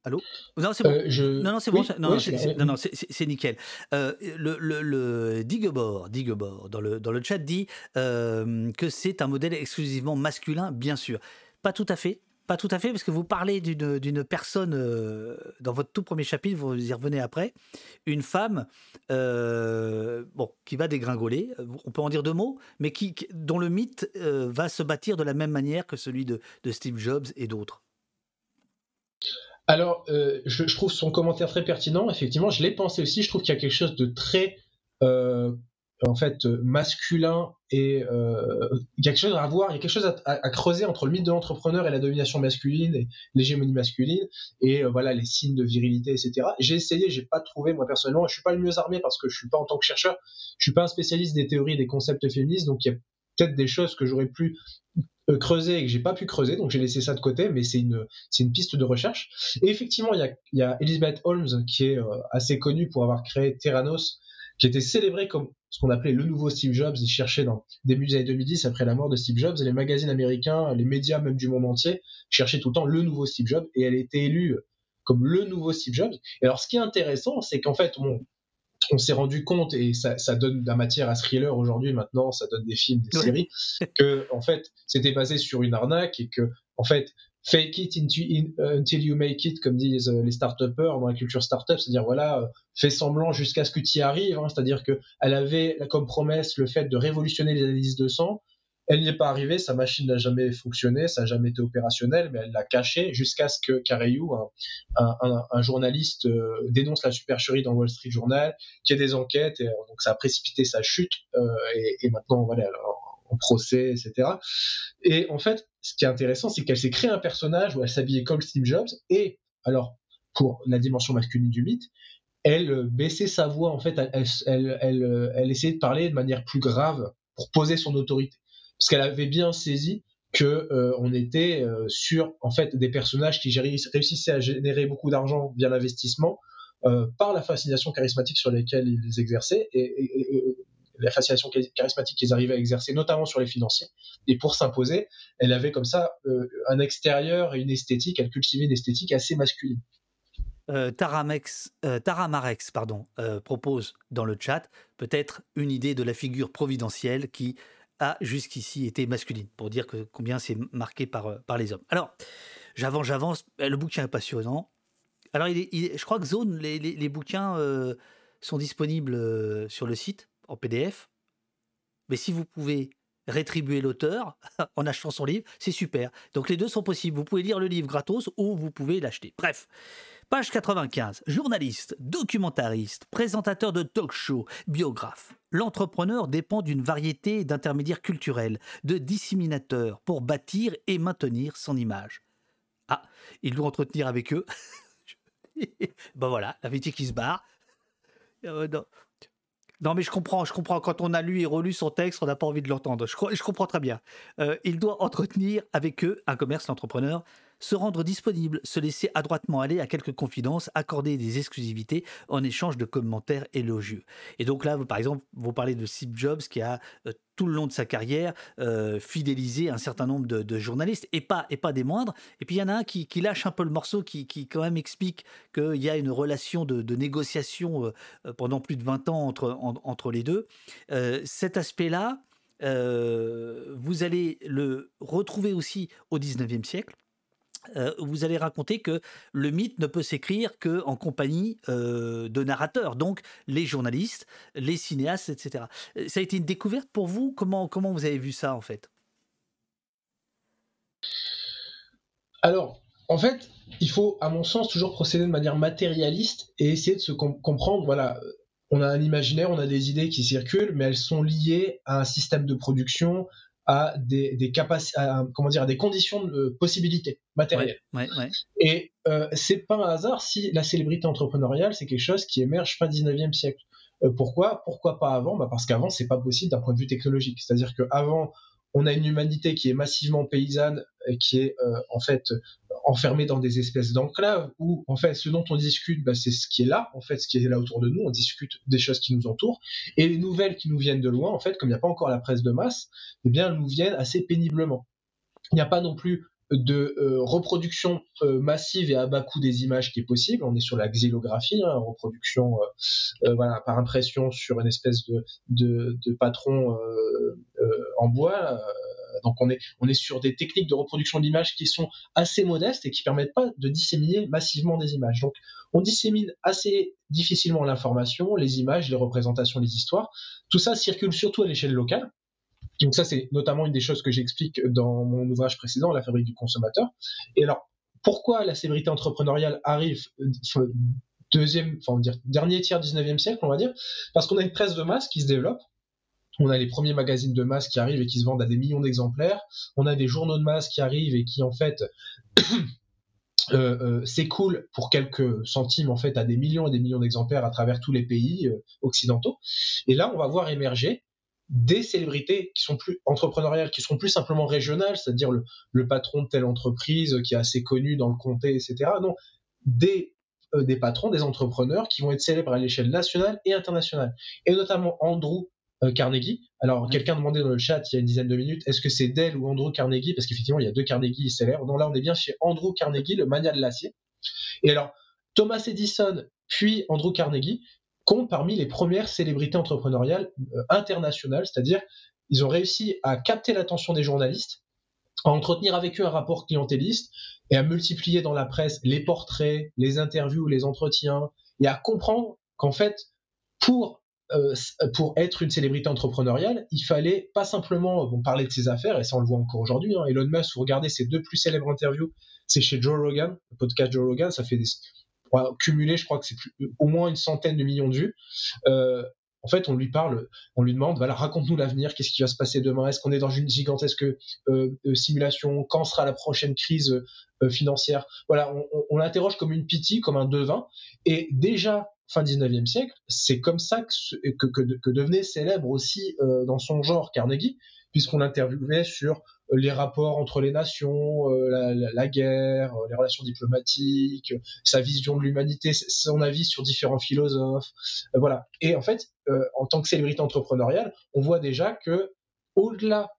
Allô? Non, c'est bon. Euh, non, non, c'est bon. Non, non, c'est nickel. Euh, le, le, le Digebor, dans, le, dans le chat dit euh, que c'est un modèle exclusivement masculin, bien sûr. Pas tout à fait. Pas tout à fait, parce que vous parlez d'une personne, dans votre tout premier chapitre, vous y revenez après, une femme bon, qui va dégringoler, on peut en dire deux mots, mais qui, dont le mythe va se bâtir de la même manière que celui de, de Steve Jobs et d'autres. Alors, euh, je, trouve son commentaire très pertinent. Effectivement, je l'ai pensé aussi. Je trouve qu'il y a quelque chose de très, euh, en fait, masculin et euh, quelque chose à voir. Il y a quelque chose à, creuser entre le mythe de l'entrepreneur et la domination masculine et l'hégémonie masculine et voilà les signes de virilité, etc. J'ai essayé, j'ai pas trouvé moi personnellement. Je suis pas le mieux armé parce que je suis pas en tant que chercheur, je suis pas un spécialiste des théories des concepts féministes, donc il y a peut-être des choses que j'aurais pu euh, creuser et que j'ai pas pu creuser, donc j'ai laissé ça de côté, mais c'est une, une piste de recherche. Et effectivement, il y a, Elizabeth Holmes qui est euh, assez connue pour avoir créé Terranos, qui était célébré comme ce qu'on appelait le nouveau Steve Jobs. Il cherchait dans des années 2010, après la mort de Steve Jobs, et les magazines américains, les médias même du monde entier cherchaient tout le temps le nouveau Steve Jobs, et elle a été élue comme le nouveau Steve Jobs. Et alors, ce qui est intéressant, c'est qu'en fait, on s'est rendu compte, et ça, donne de la matière à thriller aujourd'hui, maintenant, ça donne des films, des séries, que, en fait, c'était basé sur une arnaque et que, en fait, fake it until you make it, comme disent euh, les start dans la culture start-up, c'est-à-dire, voilà, euh, fais semblant jusqu'à ce que tu y arrives, hein. c'est-à-dire qu'elle avait comme promesse le fait de révolutionner les analyses de sang, elle n'y est pas arrivée, sa machine n'a jamais fonctionné, ça n'a jamais été opérationnel, mais elle l'a caché jusqu'à ce que Careyou, un, journaliste, euh, dénonce la supercherie dans Wall Street Journal, qu'il y ait des enquêtes, et euh, donc ça a précipité sa chute, euh, et, maintenant, voilà, en, procès, etc. Et en fait, ce qui est intéressant, c'est qu'elle s'est créé un personnage où elle s'habillait comme Steve Jobs, et alors, pour la dimension masculine du mythe, elle baissait sa voix, en fait, elle, elle essayait de parler de manière plus grave pour poser son autorité parce qu'elle avait bien saisi que euh, on était euh, sur en fait des personnages qui réussissaient à générer beaucoup d'argent via l'investissement euh, par la fascination charismatique sur lesquelles ils exerçaient et, la fascination charismatique qu'ils arrivaient à exercer notamment sur les financiers. Et pour s'imposer elle avait comme ça un extérieur et une esthétique elle cultivait une esthétique assez masculine. Tara, Marex pardon, propose dans le chat peut-être une idée de la figure providentielle qui a jusqu'ici été masculine, pour dire que combien c'est marqué par, euh, par les hommes. Alors, j'avance, j'avance, le bouquin est passionnant. Alors, il je crois que Zone, les, les, bouquins euh, sont disponibles euh, sur le site en PDF. Mais si vous pouvez rétribuer l'auteur en achetant son livre, c'est super. Donc les deux sont possibles. Vous pouvez lire le livre gratos ou vous pouvez l'acheter. Bref, Page 95. Journaliste, documentariste, présentateur de talk show, biographe. L'entrepreneur dépend d'une variété d'intermédiaires culturels, de disséminateurs pour bâtir et maintenir son image. Ah, il doit entretenir avec eux. ben voilà, l'amitié qui se barre. Euh, non. mais je comprends, je comprends. Quand on a lu et relu son texte, on n'a pas envie de l'entendre. Je, je, comprends très bien. Euh, il doit entretenir avec eux un commerce, l'entrepreneur, se rendre disponible, se laisser adroitement aller à quelques confidences, accorder des exclusivités en échange de commentaires élogieux. Et donc là, par exemple, vous parlez de Steve Jobs qui a euh, tout le long de sa carrière euh, fidélisé un certain nombre de, journalistes et pas, et pas des moindres. Et puis il y en a un qui, lâche un peu le morceau, qui, qui quand même explique qu'il y a une relation de, négociation euh, pendant plus de 20 ans entre, entre les deux. cet aspect-là, vous allez le retrouver aussi au 19e siècle vous allez raconter que le mythe ne peut s'écrire qu'en compagnie de narrateurs, donc les journalistes, les cinéastes, etc. Ça a été une découverte pour vous? Comment, comment vous avez vu ça en fait? Alors, en fait, il faut, à mon sens, toujours procéder de manière matérialiste et essayer de se comprendre, voilà, on a un imaginaire, on a des idées qui circulent, mais elles sont liées à un système de production, à des, des capacités, comment dire, à des conditions de possibilités matérielles. Et euh, c'est pas un hasard si la célébrité entrepreneuriale c'est quelque chose qui émerge fin 19e siècle. Euh, pourquoi? Pourquoi pas avant? Bah Parce qu'avant c'est pas possible d'un point de vue technologique. C'est-à-dire qu'avant on a une humanité qui est massivement paysanne, qui est euh, en fait enfermés dans des espèces d'enclaves où en fait ce dont on discute bah, c'est ce qui est là en fait ce qui est là autour de nous. On discute des choses qui nous entourent. Et les nouvelles qui nous viennent de loin en fait comme il n'y a pas encore la presse de masse eh bien elles nous viennent assez péniblement. Il n'y a pas non plus de euh, reproduction euh, massive et à bas coût des images qui est possible. On est sur la xylographie, hein, reproduction euh, voilà, par impression sur une espèce de, de, de patron en bois donc on est, on est sur des techniques de reproduction d'images qui sont assez modestes et qui permettent pas de disséminer massivement des images. Donc on dissémine assez difficilement l'information, les images, les représentations, les histoires. Tout ça circule surtout à l'échelle locale. Donc ça c'est notamment une des choses que j'explique dans mon ouvrage précédent, La fabrique du consommateur. Et alors pourquoi la célébrité entrepreneuriale arrive euh, deuxième, enfin dernier tiers 19e siècle, on va dire, parce qu'on a une presse de masse qui se développe on a les premiers magazines de masse qui arrivent et qui se vendent à des millions d'exemplaires. On a des journaux de masse qui arrivent et qui en fait euh, euh, s'écoulent pour quelques centimes en fait à des millions et des millions d'exemplaires à travers tous les pays euh, occidentaux. Et là, on va voir émerger des célébrités qui sont plus entrepreneuriales, qui sont plus simplement régionales, c'est-à-dire le, le, patron de telle entreprise qui est assez connu dans le comté, etc. Non, des des patrons, des entrepreneurs qui vont être célèbres à l'échelle nationale et internationale. Et notamment Andrew euh, Carnegie. Alors, quelqu'un demandait dans le chat il y a une dizaine de minutes, est-ce que c'est Dell ou Andrew Carnegie? Parce qu'effectivement, il y a deux Carnegie célèbres. Donc là, on est bien chez Andrew Carnegie, le mania de l'acier. Et alors, Thomas Edison, puis Andrew Carnegie, parmi les premières célébrités entrepreneuriales euh, internationales, c'est-à-dire ils ont réussi à capter l'attention des journalistes, à entretenir avec eux un rapport clientéliste et à multiplier dans la presse les portraits, les interviews, les entretiens, et à comprendre qu'en fait, pour euh, pour être une célébrité entrepreneuriale, il fallait pas simplement bon, parler de ses affaires, et ça on le voit encore aujourd'hui. Hein, Elon Musk, vous regardez ses deux plus célèbres interviews, c'est chez Joe Rogan, le podcast Joe Rogan, ça fait des, cumulé, je crois que c'est au moins une centaine de millions de vues. Euh, en fait, on lui parle, on lui demande, voilà, raconte-nous l'avenir, qu'est-ce qui va se passer demain, est-ce qu'on est dans une gigantesque euh, simulation, quand sera la prochaine crise financière? Voilà, on, on l'interroge comme une pitié, comme un devin, et déjà fin 19e siècle, c'est comme ça que, que, devenait célèbre aussi euh, dans son genre Carnegie, puisqu'on l'interviewait sur euh, les rapports entre les nations, euh, la, guerre, les relations diplomatiques, sa vision de l'humanité, son avis sur différents philosophes, voilà. Et en fait, en tant que célébrité entrepreneuriale, on voit déjà que au-delà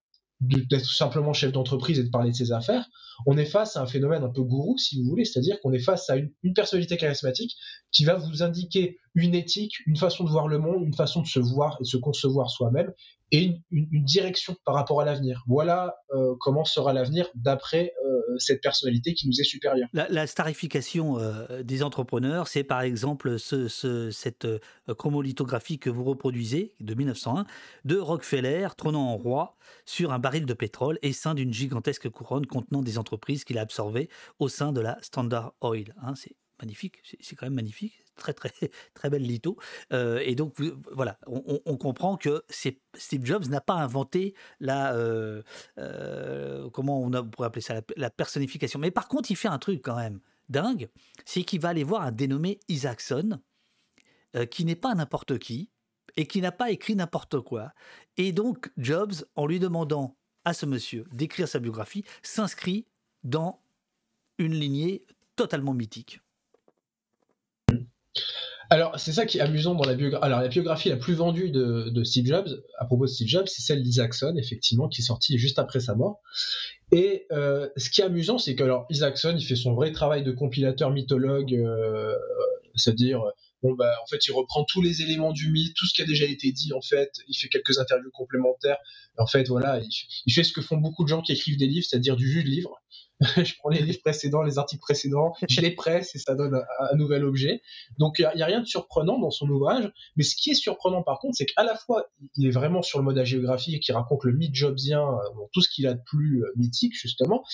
d'être simplement chef d'entreprise et de parler de ses affaires, on est face à un phénomène un peu gourou, si vous voulez, c'est-à-dire qu'on est face à une, personnalité charismatique qui va vous indiquer une éthique, une façon de voir le monde, une façon de se voir et de se concevoir soi-même, et une, direction par rapport à l'avenir. Voilà euh, comment sera l'avenir d'après euh, cette personnalité qui nous est supérieure. La, starification euh, des entrepreneurs, c'est par exemple cette chromolithographie que vous reproduisez de 1901 de Rockefeller trônant en roi sur un baril de pétrole et sein d'une gigantesque couronne contenant des entreprises qu'il a absorbées au sein de la Standard Oil. Hein. c'est magnifique, c'est quand même magnifique, très très très belle litho. Euh, et donc voilà, on, comprend que Steve Jobs n'a pas inventé la euh, euh, comment on, pourrait appeler ça la, personnification. Mais par contre, il fait un truc quand même. dingue, c'est qu'il va aller voir un dénommé Isaacson, euh, qui n'est pas n'importe qui et qui n'a pas écrit n'importe quoi. Et donc Jobs, en lui demandant à ce monsieur d'écrire sa biographie, s'inscrit dans une lignée totalement mythique. Alors, c'est ça qui est amusant dans la biographie. Alors, la biographie la plus vendue de, Steve Jobs, à propos de Steve Jobs, c'est celle d'Isaacson, effectivement, qui est sortie juste après sa mort. Et euh, ce qui est amusant, c'est que alors Isaacson, il fait son vrai travail de compilateur mythologue, euh, c'est-à-dire bon bah en fait il reprend tous les éléments du mythe, tout ce qui a déjà été dit en fait, il fait quelques interviews complémentaires. En fait voilà, il, il fait ce que font beaucoup de gens qui écrivent des livres, c'est-à-dire du jus de livre. je prends les livres précédents, les articles précédents, je les presse et ça donne un, nouvel objet. Donc il n'y a, rien de surprenant dans son ouvrage, mais ce qui est surprenant par contre, c'est qu'à la fois il est vraiment sur le mode géographie qui raconte le mythe jobsien, euh, tout ce qu'il a de plus euh, mythique justement,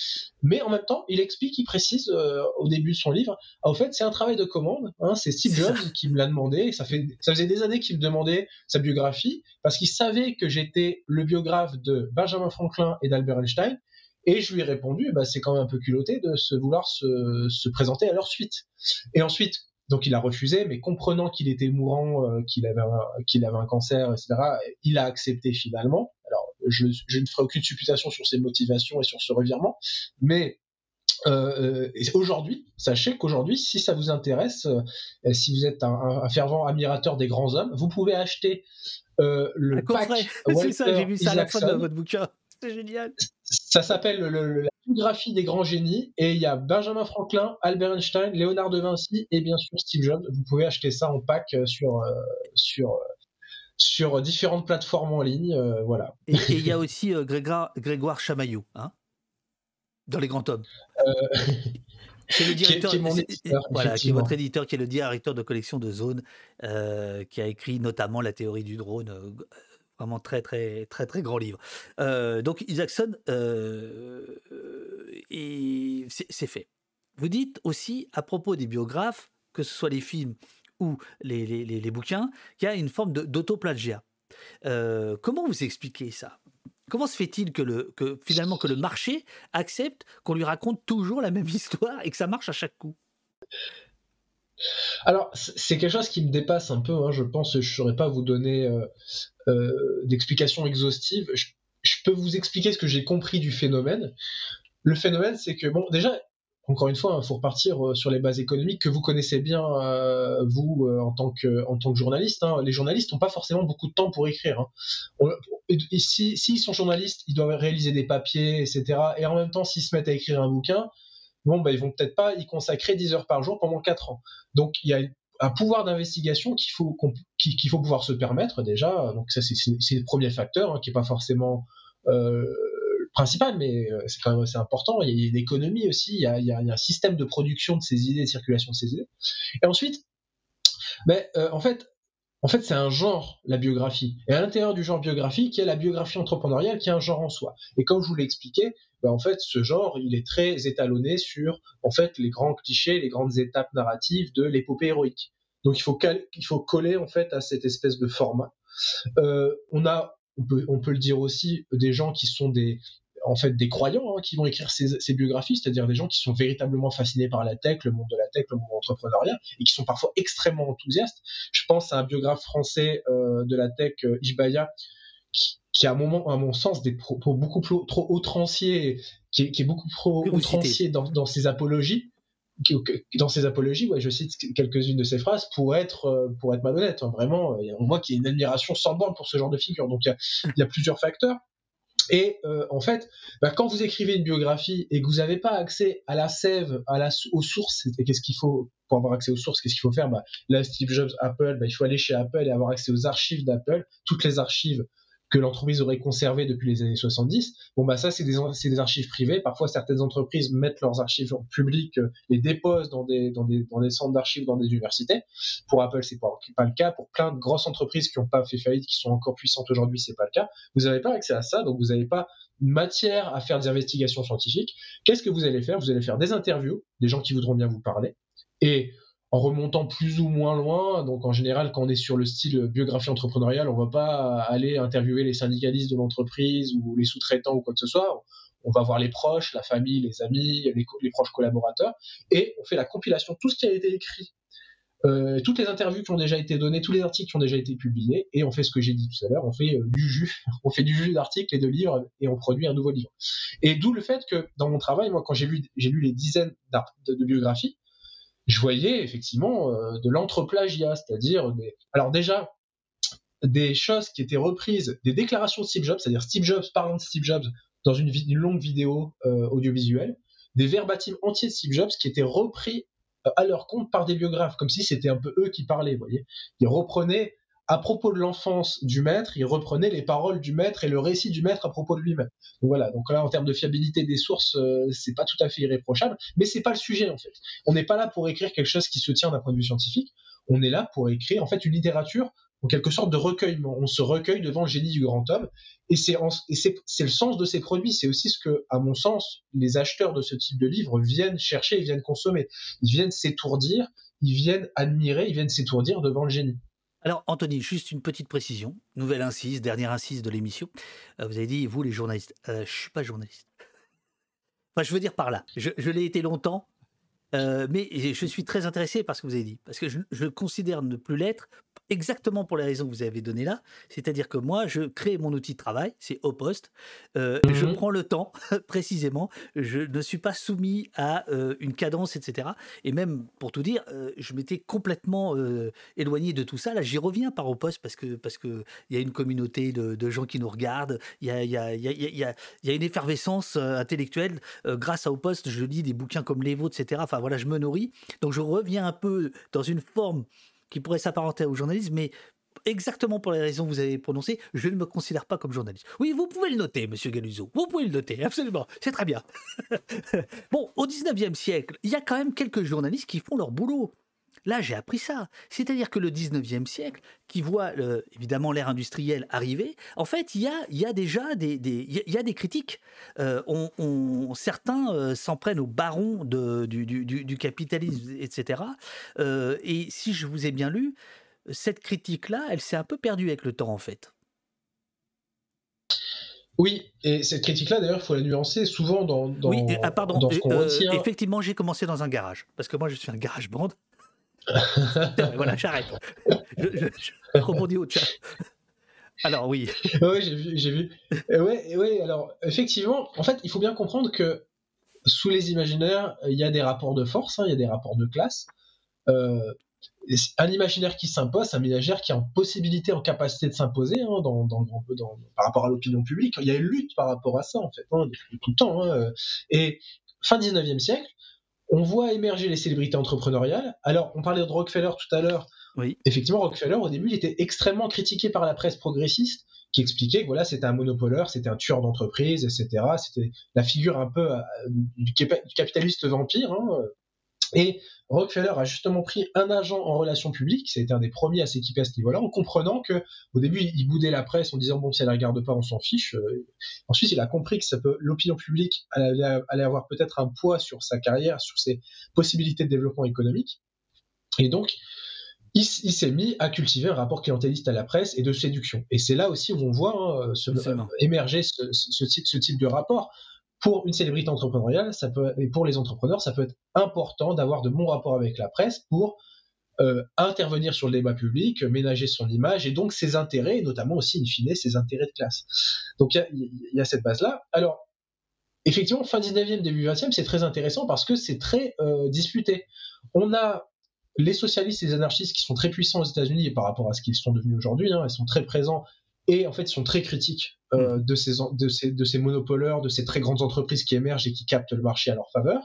mais en même temps il explique, il précise euh, au début de son livre, en fait c'est un travail de commande, hein, c'est Steve Jobs qui me l'a demandé, ça, fait, ça faisait des années qu'il me demandait sa biographie, parce qu'il savait que j'étais le biographe de Benjamin Franklin et d'Albert Einstein, et je lui ai répondu, bah, c'est quand même un peu culotté de se vouloir se, présenter à leur suite. Et ensuite, donc il a refusé, mais comprenant qu'il était mourant, euh, qu'il avait, un, qu'il avait un cancer, etc., il a accepté finalement. Alors, je, ne ferai aucune supputation sur ses motivations et sur ce revirement, mais euh, aujourd'hui, sachez qu'aujourd'hui, si ça vous intéresse, euh, si vous êtes un, fervent admirateur des grands hommes, vous pouvez acheter le pack. C'est ça, j'ai vu ça à la fin de votre bouquin. C'est génial. Ça s'appelle la biographie des grands génies et il y a Benjamin Franklin, Albert Einstein, Léonard de Vinci et bien sûr Steve Jobs. Vous pouvez acheter ça en pack euh, sur euh, sur euh, sur différentes plateformes en ligne, voilà. Et il y a aussi Grégoire, Grégoire Chamaillou, hein, dans les grands tomes. C'est le directeur, qui est, mon éditeur, voilà, qui est votre éditeur, qui est le directeur de collection de Zone, qui a écrit notamment la théorie du drone, Vraiment très, très, très, très grand livre. Euh, donc, Isaacson, euh, c'est fait. Vous dites aussi, à propos des biographes, que ce soit les films ou les, bouquins, qu'il y a une forme d'autoplagiat. Euh, comment vous expliquez ça? Comment se fait-il que, le, que finalement que le marché accepte qu'on lui raconte toujours la même histoire et que ça marche à chaque coup? Alors, c'est quelque chose qui me dépasse un peu. Hein, je pense je ne saurais pas vous donner euh, euh, d'explications exhaustives. Je, peux vous expliquer ce que j'ai compris du phénomène. Le phénomène, c'est que, bon, déjà, encore une fois, il hein, faut repartir euh, sur les bases économiques que vous connaissez bien, vous, en, tant que, journaliste. Hein. Les journalistes n'ont pas forcément beaucoup de temps pour écrire. et s'ils si, sont journalistes, ils doivent réaliser des papiers, etc. Et en même temps, s'ils se mettent à écrire un bouquin, bon, bah, ils vont peut-être pas y consacrer 10 heures par jour pendant 4 ans. Donc, il y a un pouvoir d'investigation qu'il faut, faut pouvoir se permettre déjà. Donc, ça, c'est le premier facteur, hein, qui n'est pas forcément euh, principal, mais euh, c'est important. Il y a une économie aussi, il y, a, un système de production de ces idées, de circulation de ces idées. Et ensuite, mais, euh, en fait, en fait, c'est un genre, la biographie. Et à l'intérieur du genre biographie, qui est la biographie entrepreneuriale, qui est un genre en soi. Et comme je vous l'ai expliqué, ben, en fait, ce genre, il est très étalonné sur, en fait, les grands clichés, les grandes étapes narratives de l'épopée héroïque. Donc, il faut, il coller, en fait, à cette espèce de format. Euh, on a, on peut le dire aussi, des gens qui sont des, en fait des croyants hein, qui vont écrire ces, biographies, c'est-à-dire des gens qui sont véritablement fascinés par la tech, le monde de la tech, le monde entrepreneurial, et qui sont parfois extrêmement enthousiastes. Je pense à un biographe français euh, de la tech, euh, Ishbaya, qui, a à, moment, à mon sens des propos beaucoup trop outranciers, qui est, beaucoup trop outrancier dans, ses apologies. dans ses apologies, ouais, je cite quelques-unes de ses phrases pour être euh, pour être malhonnête. Hein. vraiment, on voit qu'il y a une admiration sans borne pour ce genre de figure. Donc il y a plusieurs facteurs. Et euh, en fait, bah, quand vous écrivez une biographie et que vous n'avez pas accès à la sève, à la, aux sources, qu'est-ce qu'il faut pour avoir accès aux sources Qu'est-ce qu'il faut faire? Bah, Là, Steve Jobs, Apple, bah, il faut aller chez Apple et avoir accès aux archives d'Apple, toutes les archives que l'entreprise aurait conservé depuis les années 70. Bon, bah ça, c'est des, des, archives privées. Parfois, certaines entreprises mettent leurs archives en public, euh, les déposent dans des, dans des, dans des centres d'archives dans des universités. Pour Apple, c'est pas, pas le cas. Pour plein de grosses entreprises qui n'ont pas fait faillite, qui sont encore puissantes aujourd'hui, c'est pas le cas. Vous n'avez pas accès à ça, donc vous n'avez pas matière à faire des investigations scientifiques. Qu'est-ce que vous allez faire? Vous allez faire des interviews, des gens qui voudront bien vous parler. Et en remontant plus ou moins loin. Donc en général, quand on est sur le style biographie entrepreneuriale, on va pas aller interviewer les syndicalistes de l'entreprise ou les sous-traitants ou quoi que ce soit. on va voir les proches, la famille, les amis, les, proches collaborateurs, et on fait la compilation, tout ce qui a été écrit, euh, toutes les interviews qui ont déjà été données, tous les articles qui ont déjà été publiés, et on fait ce que j'ai dit tout à l'heure, on fait euh, du jus, on fait du jus d'articles et de livres, et on produit un nouveau livre. Et d'où le fait que dans mon travail, moi, quand j'ai lu, j'ai lu les dizaines de, biographies, je voyais effectivement euh, de l'entreplagiat, c'est-à-dire des... alors déjà des choses qui étaient reprises, des déclarations de Steve Jobs, c'est-à-dire Steve Jobs parlant de Steve Jobs dans une, longue vidéo euh, audiovisuelle, des verbatims entiers de Steve Jobs qui étaient repris euh, à leur compte par des biographes, comme si c'était un peu eux qui parlaient, vous voyez. Ils reprenaient, à propos de l'enfance du maître, ils reprenaient les paroles du maître et le récit du maître à propos de lui-même. Donc voilà, donc là, en termes de fiabilité des sources, euh, c'est pas tout à fait irréprochable, mais c'est pas le sujet, en fait. On n'est pas là pour écrire quelque chose qui se tient d'un point de vue scientifique, on est là pour écrire, en fait, une littérature en quelque sorte de recueillement. On se recueille devant le génie du grand homme, et c'est le sens de ces produits. C'est aussi ce que, à mon sens, les acheteurs de ce type de livres viennent chercher, ils viennent consommer. Ils viennent s'étourdir, ils viennent admirer, ils viennent s'étourdir devant le génie. Alors, Anthony, juste une petite précision. Nouvelle incise, dernière incise de l'émission. Euh, vous avez dit, vous, les journalistes. Euh, je suis pas journaliste. Enfin, je veux dire par là. Je l'ai été longtemps, euh, mais je suis très intéressé par ce que vous avez dit, parce que je, je considère ne plus l'être exactement pour les raisons que vous avez données là. C'est-à-dire que moi, je crée mon outil de travail, c'est au poste. Euh, je mmh prends le temps, précisément. Je ne suis pas soumis à euh, une cadence, etc. Et même, pour tout dire, euh, je m'étais complètement éloigné de tout ça. Là, j'y reviens par au poste parce que parce que il y a une communauté de, gens qui nous regardent. Il y a, y, a, y, a, y, a, y a une effervescence intellectuelle. grâce à au poste, je lis des bouquins comme les vôtres, etc. Enfin voilà, je me nourris. Donc je reviens un peu dans une forme qui pourrait s'apparenter au journalisme, mais exactement pour les raisons que vous avez prononcées, je ne me considère pas comme journaliste. Oui, vous pouvez le noter, monsieur Galuzo. Vous pouvez le noter, absolument. C'est très bien. bon, au 19e siècle, il y a quand même quelques journalistes qui font leur boulot. Là, j'ai appris ça. C'est-à-dire que le 19e siècle, qui voit évidemment l'ère industrielle arriver, en fait, il y a, y a déjà des, des, y a des critiques. Euh, on, certains euh, s'en prennent au baron de, du, du, du, capitalisme, etc. Euh, et si je vous ai bien lu, cette critique-là, elle s'est un peu perdue avec le temps, en fait. Oui, et cette critique-là, d'ailleurs, il faut la nuancer souvent dans, dans, oui, ah, pardon, dans ce qu'on retient. Effectivement, j'ai commencé dans un garage, parce que moi, je suis un garage band. Voilà, j'arrête. Je, je, rebondis au chat. Alors oui. oui, j'ai vu, j'ai vu. Euh, alors effectivement, en fait, il faut bien comprendre que sous les imaginaires, il y a des rapports de force, hein, il y a des rapports de classe. Euh, un imaginaire qui s'impose, un imaginaire qui a en possibilité, en capacité de s'imposer hein, par rapport à l'opinion publique. Il y a une lutte par rapport à ça, en fait, hein, tout le temps. Et fin 19e siècle, on voit émerger les célébrités entrepreneuriales. Alors, on parlait de Rockefeller tout à l'heure. Oui. Effectivement, Rockefeller, au début, il était extrêmement critiqué par la presse progressiste, qui expliquait que voilà, c'était un monopoleur, c'était un tueur d'entreprise, etc. C'était la figure un peu euh, du, capitaliste vampire. Hein. Et Rockefeller a justement pris un agent en relations publiques, c'était un des premiers à s'équiper à ce niveau-là, en comprenant que au début il boudait la presse en disant bon si elle ne regarde pas on s'en fiche. Euh, ensuite il a compris que ça peut l'opinion publique allait, avoir peut-être un poids sur sa carrière, sur ses possibilités de développement économique, et donc il, s'est mis à cultiver un rapport clientéliste à la presse et de séduction. Et c'est là aussi où on voit hein, émerger ce, type, ce type de rapport pour une célébrité entrepreneuriale, et pour les entrepreneurs, ça peut être important d'avoir de bons rapports avec la presse pour euh, intervenir sur le débat public, ménager son image et donc ses intérêts, notamment aussi, in fine, ses intérêts de classe. Donc il y, a cette base-là. Alors, effectivement, fin 19e, début 20e, c'est très intéressant parce que c'est très euh, disputé. On a les socialistes et les anarchistes qui sont très puissants aux États-Unis par rapport à ce qu'ils sont devenus aujourd'hui, hein, ils sont très présents et en fait ils sont très critiques euh, mm. de, ces, de, ces, de ces monopoleurs, de ces très grandes entreprises qui émergent et qui captent le marché à leur faveur.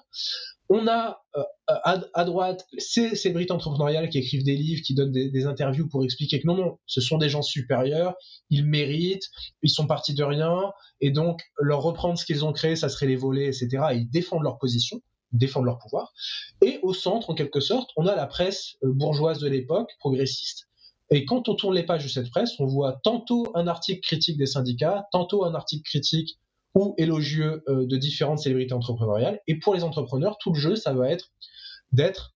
On a euh, à, droite ces, brites entrepreneuriales qui écrivent des livres, qui donnent des, interviews pour expliquer que non, non, ce sont des gens supérieurs, ils méritent, ils sont partis de rien, et donc leur reprendre ce qu'ils ont créé, ça serait les voler, etc. Et ils défendent leur position, défendent leur pouvoir. Et au centre, en quelque sorte, on a la presse euh, bourgeoise de l'époque, progressiste, et quand on tourne les pages de cette presse, on voit tantôt un article critique des syndicats, tantôt un article critique ou élogieux euh, de différentes célébrités entrepreneuriales. Et pour les entrepreneurs, tout le jeu, ça va être d'être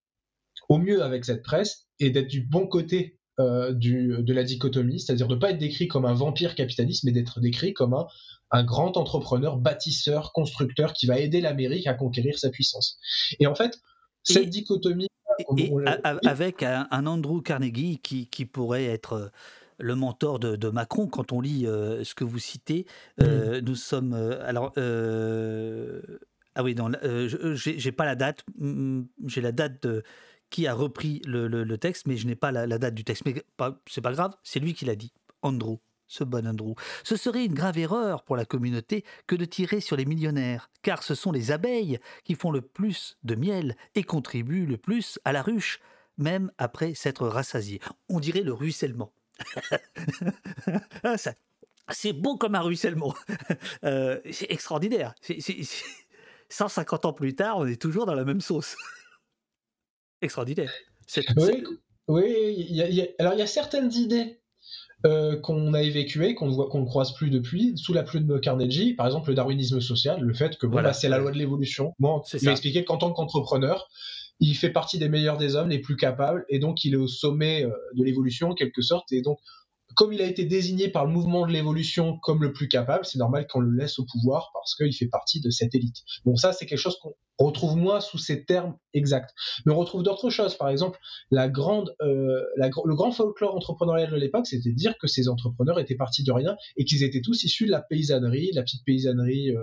au mieux avec cette presse et d'être du bon côté du, de la dichotomie, c'est-à-dire de ne pas être décrit comme un vampire capitaliste, mais d'être décrit comme un, un grand entrepreneur, bâtisseur, constructeur qui va aider l'Amérique à conquérir sa puissance. Et en fait, cette dichotomie... Et, avec un, Andrew Carnegie qui, qui pourrait être le mentor de, Macron, quand on lit euh, ce que vous citez, euh, mm. nous sommes. Euh, alors. ah oui, j'ai pas la date. J'ai la date de qui a repris le, texte, mais je n'ai pas la, date du texte. Mais c'est pas grave, c'est lui qui l'a dit. Andrew, ce bon Andrew. Ce serait une grave erreur pour la communauté que de tirer sur les millionnaires, car ce sont les abeilles qui font le plus de miel et contribuent le plus à la ruche, même après s'être rassasiés. On dirait le ruissellement. Ah, c'est beau comme un ruissellement. Euh, c'est extraordinaire. 150 ans plus tard, on est toujours dans la même sauce. extraordinaire. Oui, alors il y a certaines idées euh, qu'on a évacuées, qu'on ne croise plus depuis, sous la pluie de Carnegie, par exemple le darwinisme social, le fait que voilà, bah, c'est la loi de l'évolution. Bon, il m'a expliqué qu'en tant qu'entrepreneur, il fait partie des meilleurs des hommes, les plus capables, et donc il est au sommet euh, de l'évolution en quelque sorte. Et donc, comme il a été désigné par le mouvement de l'évolution comme le plus capable, c'est normal qu'on le laisse au pouvoir parce qu'il fait partie de cette élite. Bon, ça, c'est quelque chose qu'on retrouve moins sous ces termes exacts. Mais on retrouve d'autres choses. Par exemple, la grande, euh, le grand folklore entrepreneurial de l'époque, c'était de dire que ces entrepreneurs étaient partis de rien et qu'ils étaient tous issus de la paysannerie, de la petite paysannerie, euh,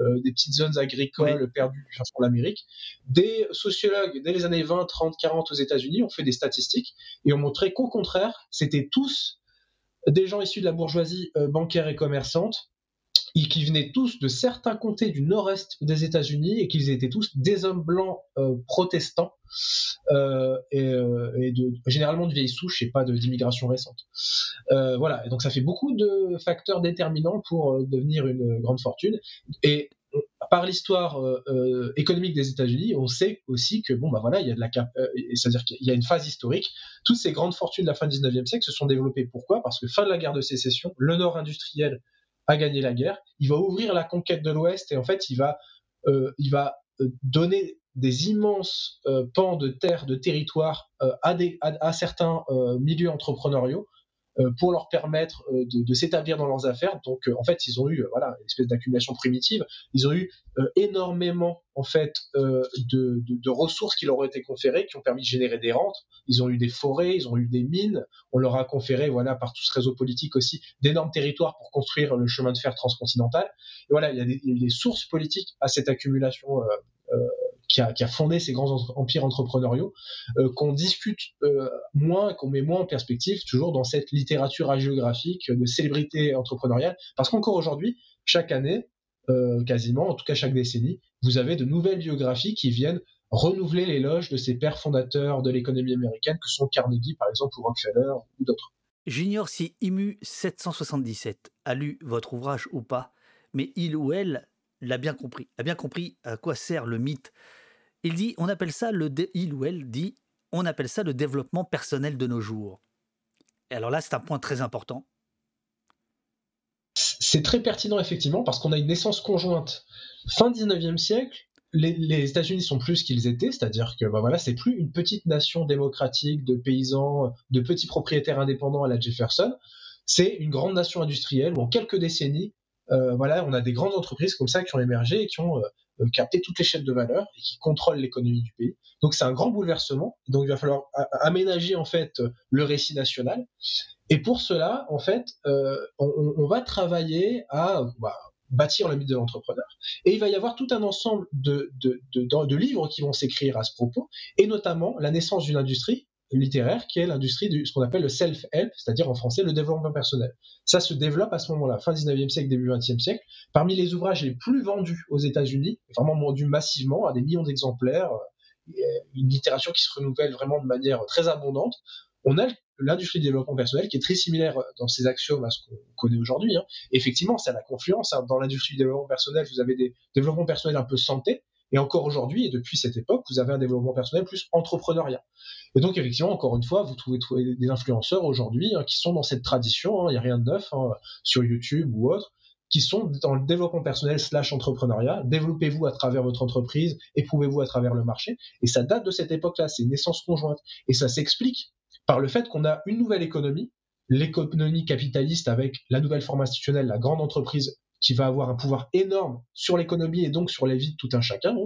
euh, des petites zones agricoles perdues sur l'Amérique. Des sociologues, dès les années 20, 30, 40 aux États-Unis, ont fait des statistiques et ont montré qu'au contraire, c'était tous des gens issus de la bourgeoisie bancaire et commerçante qui venaient tous de certains comtés du nord-est des États-Unis et qu'ils étaient tous des hommes blancs euh, protestants euh, euh, et, généralement de vieilles souches et pas d'immigration récente. voilà, et donc ça fait beaucoup de facteurs déterminants pour devenir une grande fortune. Et par l'histoire économique des États-Unis, on sait aussi que bon bah voilà, il y a de la c'est-à-dire qu'il y a une phase historique. Toutes ces grandes fortunes de la fin du 19e siècle se sont développées. Pourquoi? Parce que fin de la guerre de sécession, le Nord industriel à gagner la guerre. Il va ouvrir la conquête de l'Ouest et en fait, il va, euh, il va euh, donner des immenses euh, pans de terre, de territoire à, des, à, certains milieux entrepreneuriaux euh, pour leur permettre euh, de, de s'établir dans leurs affaires. Donc, euh, en fait, ils ont eu voilà une espèce d'accumulation primitive. Ils ont eu énormément en fait de, de, de, ressources qui leur ont été conférées, qui ont permis de générer des rentes. Ils ont eu des forêts, ils ont eu des mines. On leur a conféré, voilà, par tout ce réseau politique aussi, d'énormes territoires pour construire le chemin de fer transcontinental. Et voilà, il y a des, des sources politiques à cette accumulation euh, qui a, fondé ces grands empires entrepreneuriaux, euh, qu'on discute euh, moins, qu'on met moins en perspective, toujours dans cette littérature hagiographique de célébrité entrepreneuriale, parce qu'encore aujourd'hui, chaque année, euh, quasiment, en tout cas chaque décennie, vous avez de nouvelles biographies qui viennent renouveler l'éloge de ces pères fondateurs de l'économie américaine que sont Carnegie, par exemple, ou Rockefeller, ou d'autres. J'ignore si IMU 777 a lu votre ouvrage ou pas, mais il ou elle l'a bien compris, a bien compris à quoi sert le mythe. Il dit, on appelle ça le, il ou elle dit, on appelle ça le développement personnel de nos jours. Et alors là, c'est un point très important. C'est très pertinent effectivement parce qu'on a une naissance conjointe. Fin 19e siècle, les, États-Unis sont plus qu'ils étaient, c'est-à-dire que bah voilà, c'est plus une petite nation démocratique de paysans, de petits propriétaires indépendants à la Jefferson. C'est une grande nation industrielle où en quelques décennies, euh, voilà, on a des grandes entreprises comme ça qui ont émergé et qui ont euh, euh, capté toutes les chaînes de valeur et qui contrôlent l'économie du pays. Donc c'est un grand bouleversement. Donc il va falloir aménager en fait le récit national. Et pour cela, en fait, on, va travailler à bah, bâtir le mythe de l'entrepreneur. Et il va y avoir tout un ensemble de, de, de livres qui vont s'écrire à ce propos, et notamment la naissance d'une industrie littéraire qui est l'industrie de ce qu'on appelle le self-help, c'est-à-dire en français le développement personnel. Ça se développe à ce moment-là, fin 19e siècle, début 20e siècle. Parmi les ouvrages les plus vendus aux États-Unis, vraiment vendus massivement à des millions d'exemplaires, euh, une littérature qui se renouvelle vraiment de manière très abondante. On a l'industrie du développement personnel qui est très similaire dans ses axiomes à ce qu'on connaît aujourd'hui. Hein. Effectivement, c'est à la confluence. Hein. Dans l'industrie du développement personnel, vous avez des développements personnels un peu santé, et encore aujourd'hui, et depuis cette époque, vous avez un développement personnel plus entrepreneuriat. Et donc, effectivement, encore une fois, vous trouvez, des influenceurs aujourd'hui hein, qui sont dans cette tradition, il n'y a rien de neuf, hein, sur YouTube ou autre, qui sont dans le développement personnel slash entrepreneuriat. Développez-vous à travers votre entreprise, éprouvez-vous à travers le marché. Et ça date de cette époque-là, c'est une naissance conjointe. Et ça s'explique par le fait qu'on a une nouvelle économie, l'économie capitaliste avec la nouvelle forme institutionnelle, la grande entreprise qui va avoir un pouvoir énorme sur l'économie et donc sur la vie de tout un chacun.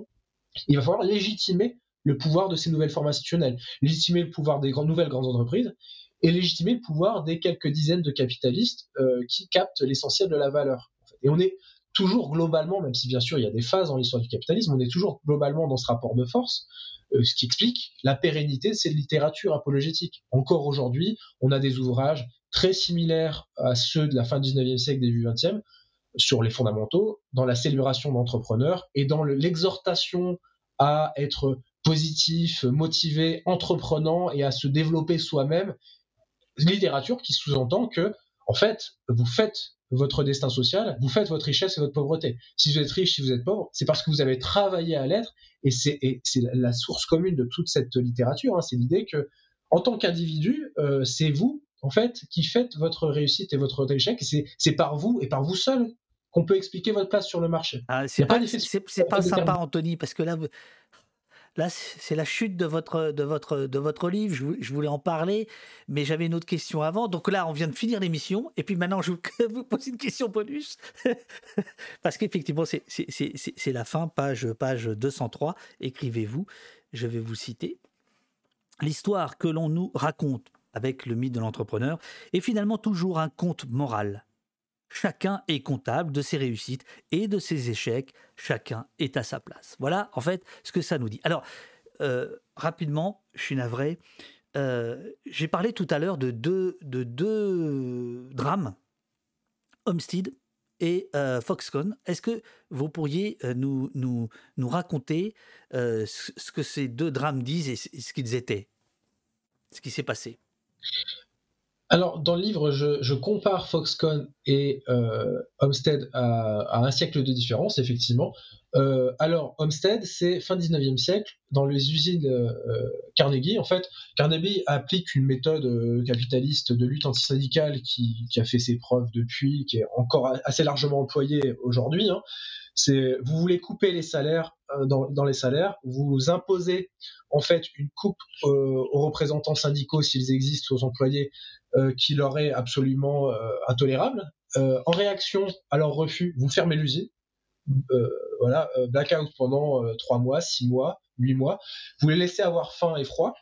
Il va falloir légitimer le pouvoir de ces nouvelles formes institutionnelles, légitimer le pouvoir des nouvelles grandes entreprises et légitimer le pouvoir des quelques dizaines de capitalistes euh, qui captent l'essentiel de la valeur. Et on est toujours globalement, même si bien sûr il y a des phases dans l'histoire du capitalisme, on est toujours globalement dans ce rapport de force, euh, ce qui explique la pérennité de cette littérature apologétique. Encore aujourd'hui, on a des ouvrages très similaires à ceux de la fin du 19e siècle, début 20e, sur les fondamentaux, dans la célébration d'entrepreneurs et dans l'exhortation à être positif, motivé, entreprenant et à se développer soi-même. Littérature qui sous-entend que, en fait, vous faites votre destin social, vous faites votre richesse et votre pauvreté. Si vous êtes riche, si vous êtes pauvre, c'est parce que vous avez travaillé à l'être, et c'est la source commune de toute cette littérature. Hein. c'est l'idée que, en tant qu'individu, euh, c'est vous, en fait, qui faites votre réussite et votre échec, c'est par vous et par vous seul qu'on peut expliquer votre place sur le marché. Ah, c'est pas, pas, pas sympa, Anthony, parce que là, Là, c'est la chute de votre, de votre, de votre livre. Je, voulais en parler, mais j'avais une autre question avant. Donc là, on vient de finir l'émission. Et puis maintenant, je vous pose une question bonus. Parce qu'effectivement, c'est la fin, page, page 203. Écrivez-vous. Je vais vous citer. L'histoire que l'on nous raconte avec le mythe de l'entrepreneur est finalement toujours un conte moral Chacun est comptable de ses réussites et de ses échecs. Chacun est à sa place. Voilà, en fait, ce que ça nous dit. Alors, euh, rapidement, je suis navré. Euh, j'ai parlé tout à l'heure de deux, de deux drames, Homestead et euh, Foxconn. Est-ce que vous pourriez nous, nous, nous raconter ce que ces deux drames disent et ce qu'ils étaient, ce qui s'est passé? Alors, dans le livre, je, compare Foxconn et euh, Homestead à, un siècle de différence, effectivement. Euh, alors, Homestead, c'est fin 19e siècle, dans les usines euh, Carnegie. En fait, Carnegie applique une méthode capitaliste de lutte antisyndicale qui, qui a fait ses preuves depuis, qui est encore assez largement employée aujourd'hui. Hein. C'est vous voulez couper les salaires dans, dans, les salaires, vous imposez en fait une coupe aux représentants syndicaux s'ils existent, aux employés euh, qui leur est absolument euh, intolérable. Euh, en réaction à leur refus, vous fermez l'usine. Voilà, blackout pendant trois mois, six mois, huit mois. Vous les laissez avoir faim et froid.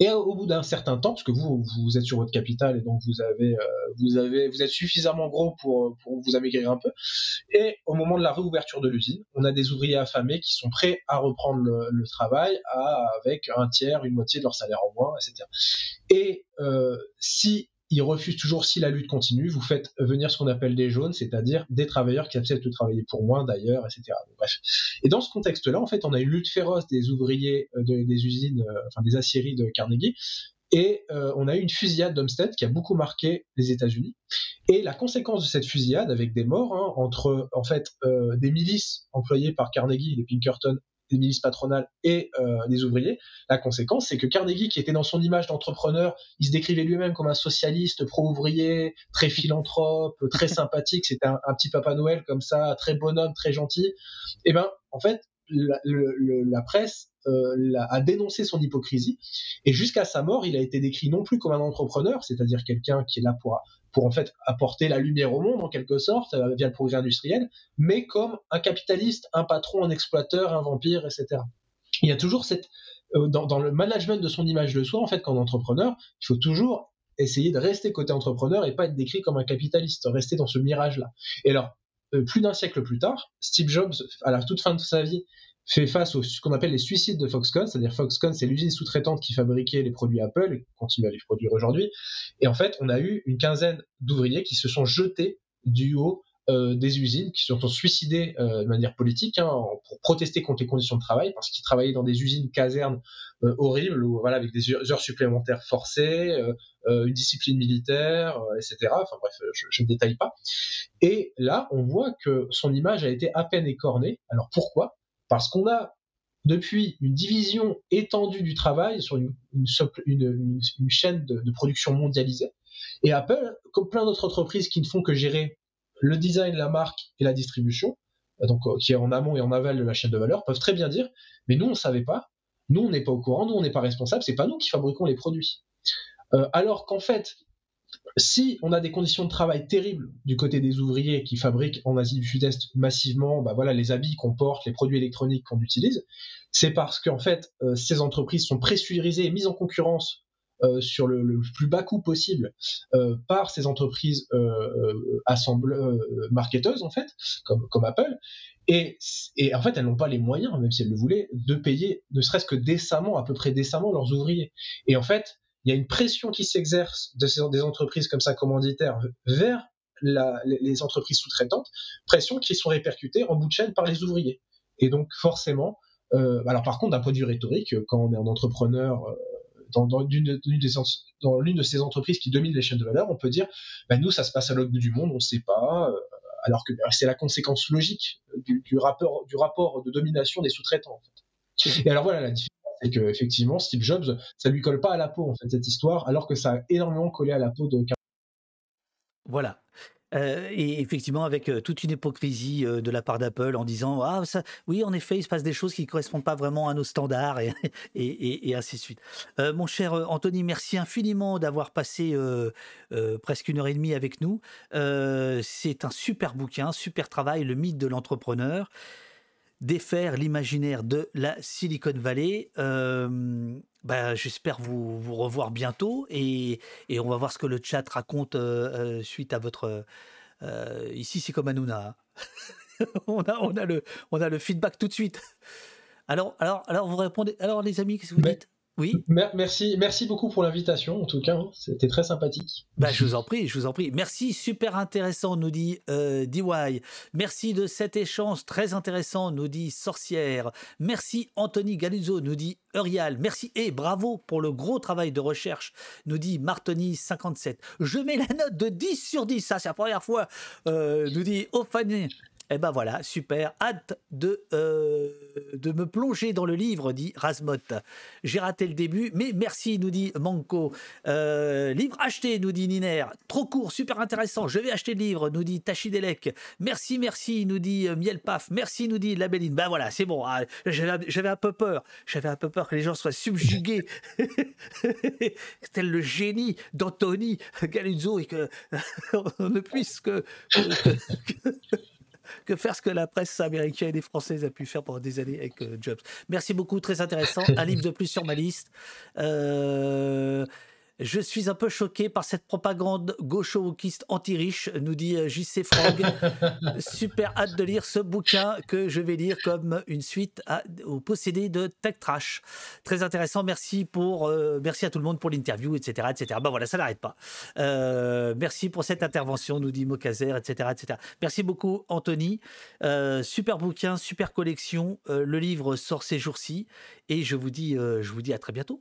Et au bout d'un certain temps, parce que vous, vous êtes sur votre capital et donc vous avez, vous avez, vous êtes suffisamment gros pour, pour vous amaigrir un peu. Et au moment de la réouverture de l'usine, on a des ouvriers affamés qui sont prêts à reprendre le, travail avec un tiers, une moitié de leur salaire en moins, etc. Et euh, si ils refusent toujours si la lutte continue, vous faites venir ce qu'on appelle des jaunes, c'est-à-dire des travailleurs qui acceptent de travailler pour moins d'ailleurs, etc. bref. Et dans ce contexte-là, en fait, on a une lutte féroce des ouvriers euh, des usines, euh, enfin des aciéries de Carnegie, et on a eu une fusillade d'Homestead qui a beaucoup marqué les États-Unis. Et la conséquence de cette fusillade, avec des morts hein, entre en fait des milices employées par Carnegie, les Pinkerton des milices patronales et euh, des ouvriers. La conséquence, c'est que Carnegie, qui était dans son image d'entrepreneur, il se décrivait lui-même comme un socialiste pro-ouvrier, très philanthrope, très sympathique, c'était un, petit Papa Noël comme ça, très bonhomme, très gentil. Et eh ben, en fait, la, presse euh, a dénoncé son hypocrisie et jusqu'à sa mort, il a été décrit non plus comme un entrepreneur, c'est-à-dire quelqu'un qui est là pour pour en fait apporter la lumière au monde en quelque sorte euh, via le progrès industriel, mais comme un capitaliste, un patron, un exploiteur, un vampire, etc. Il y a toujours cette euh, dans, le management de son image de soi, en fait, quand entrepreneur, il faut toujours essayer de rester côté entrepreneur et pas être décrit comme un capitaliste, rester dans ce mirage-là. Et alors, plus d'un siècle plus tard, Steve Jobs, à la toute fin de sa vie, fait face à ce qu'on appelle les suicides de Foxconn, c'est-à-dire Foxconn, c'est l'usine sous-traitante qui fabriquait les produits Apple et continue à les produire aujourd'hui. Et en fait, on a eu une quinzaine d'ouvriers qui se sont jetés du haut euh, des usines, qui se sont suicidés euh, de manière politique hein, pour protester contre les conditions de travail, parce qu'ils travaillaient dans des usines casernes euh, horribles, où, voilà, avec des heures supplémentaires forcées, une discipline militaire, etc. Enfin bref, je ne détaille pas. Et là, on voit que son image a été à peine écornée. Alors pourquoi? Parce qu'on a depuis une division étendue du travail sur une, chaîne de, production mondialisée. Et Apple, comme plein d'autres entreprises qui ne font que gérer le design, la marque et la distribution, donc euh, qui est en amont et en aval de la chaîne de valeur, peuvent très bien dire mais nous on ne savait pas, nous on n'est pas au courant, nous on n'est pas responsable, c'est pas nous qui fabriquons les produits. alors qu'en fait, si on a des conditions de travail terribles du côté des ouvriers qui fabriquent en Asie du Sud-Est massivement bah voilà, les habits qu'on porte, les produits électroniques qu'on utilise, c'est parce qu'en fait, euh, ces entreprises sont pressurisées et mises en concurrence euh, sur le, plus bas coût possible euh, par ces entreprises assembleuses, marketeuses, en fait, comme, comme Apple. Et, et, en fait, elles n'ont pas les moyens, même si elles le voulaient, de payer ne serait-ce que décemment, à peu près décemment, leurs ouvriers. Et en fait, il y a une pression qui s'exerce de des entreprises comme ça commanditaires vers les entreprises sous-traitantes, pression qui sont répercutées en bout de chaîne par les ouvriers. Et donc forcément, euh, alors par contre d'un point de vue rhétorique, quand on est un entrepreneur euh, dans, dans l'une de, ces entreprises qui domine les chaînes de valeur, on peut dire, ben nous ça se passe à l'autre bout du monde, on ne sait pas, euh, alors que c'est la conséquence logique du, du, rapport, du rapport de domination des sous-traitants. En fait. Et alors voilà la différence c'est que effectivement Steve Jobs, ça lui colle pas à la peau en fait cette histoire, alors que ça a énormément collé à la peau de. Voilà. Euh, et effectivement, avec euh, toute une hypocrisie euh, de la part d'Apple en disant Ah, ça, oui, en effet, il se passe des choses qui ne correspondent pas vraiment à nos standards, et, et, et, ainsi de suite. mon cher Anthony, merci infiniment d'avoir passé presque une heure et demie avec nous. C'est un super bouquin, super travail, Le mythe de l'entrepreneur défaire l'imaginaire de la Silicon Valley. Euh, bah, J'espère vous, vous, revoir bientôt et, et, on va voir ce que le chat raconte euh, euh, suite à votre... ici, c'est comme Hanouna. Hein. on, a, on, a le, on a le feedback tout de suite. Alors, alors, alors vous répondez... Alors les amis, qu'est-ce que vous dites? Oui. Merci, merci beaucoup pour l'invitation, en tout cas, hein. c'était très sympathique. Bah, je vous en prie, je vous en prie. Merci, super intéressant, nous dit euh, DY. Merci de cet échange très intéressant, nous dit Sorcière. Merci Anthony Galuzzo, nous dit Urial. Merci et bravo pour le gros travail de recherche, nous dit Martoni57. Je mets la note de 10 sur 10, ça c'est la première fois, euh, nous dit Ophané. Eh ben voilà, super. Hâte de, euh, de me plonger dans le livre, dit Rasmot. J'ai raté le début, mais merci, nous dit Manco. Euh, livre acheté, nous dit Niner. Trop court, super intéressant. Je vais acheter le livre, nous dit Tachidelek. Merci, merci, nous dit euh, Mielpaf. Merci, nous dit Labelline. Ben voilà, c'est bon. Ah, j'avais un peu peur. J'avais un peu peur que les gens soient subjugués. Tel le génie d'Anthony Galuzzo et que on ne puisse que faire ce que la presse américaine et française a pu faire pendant des années avec euh, Jobs. Merci beaucoup, très intéressant. Un livre de plus sur ma liste. Euh, je suis un peu choqué par cette propagande gaucho-wokiste anti-riche, nous dit euh, JC Frog. Super hâte de lire ce bouquin que je vais lire comme une suite au possédé de Tech Trash. Très intéressant. Merci pour, euh, merci à tout le monde pour l'interview, etc., etc. Ben voilà, ça n'arrête pas. Euh, merci pour cette intervention, nous dit Mokazer, etc., etc. Merci beaucoup, Anthony. super bouquin, super collection. le livre sort ces jours-ci et je vous dis, je vous dis à très bientôt.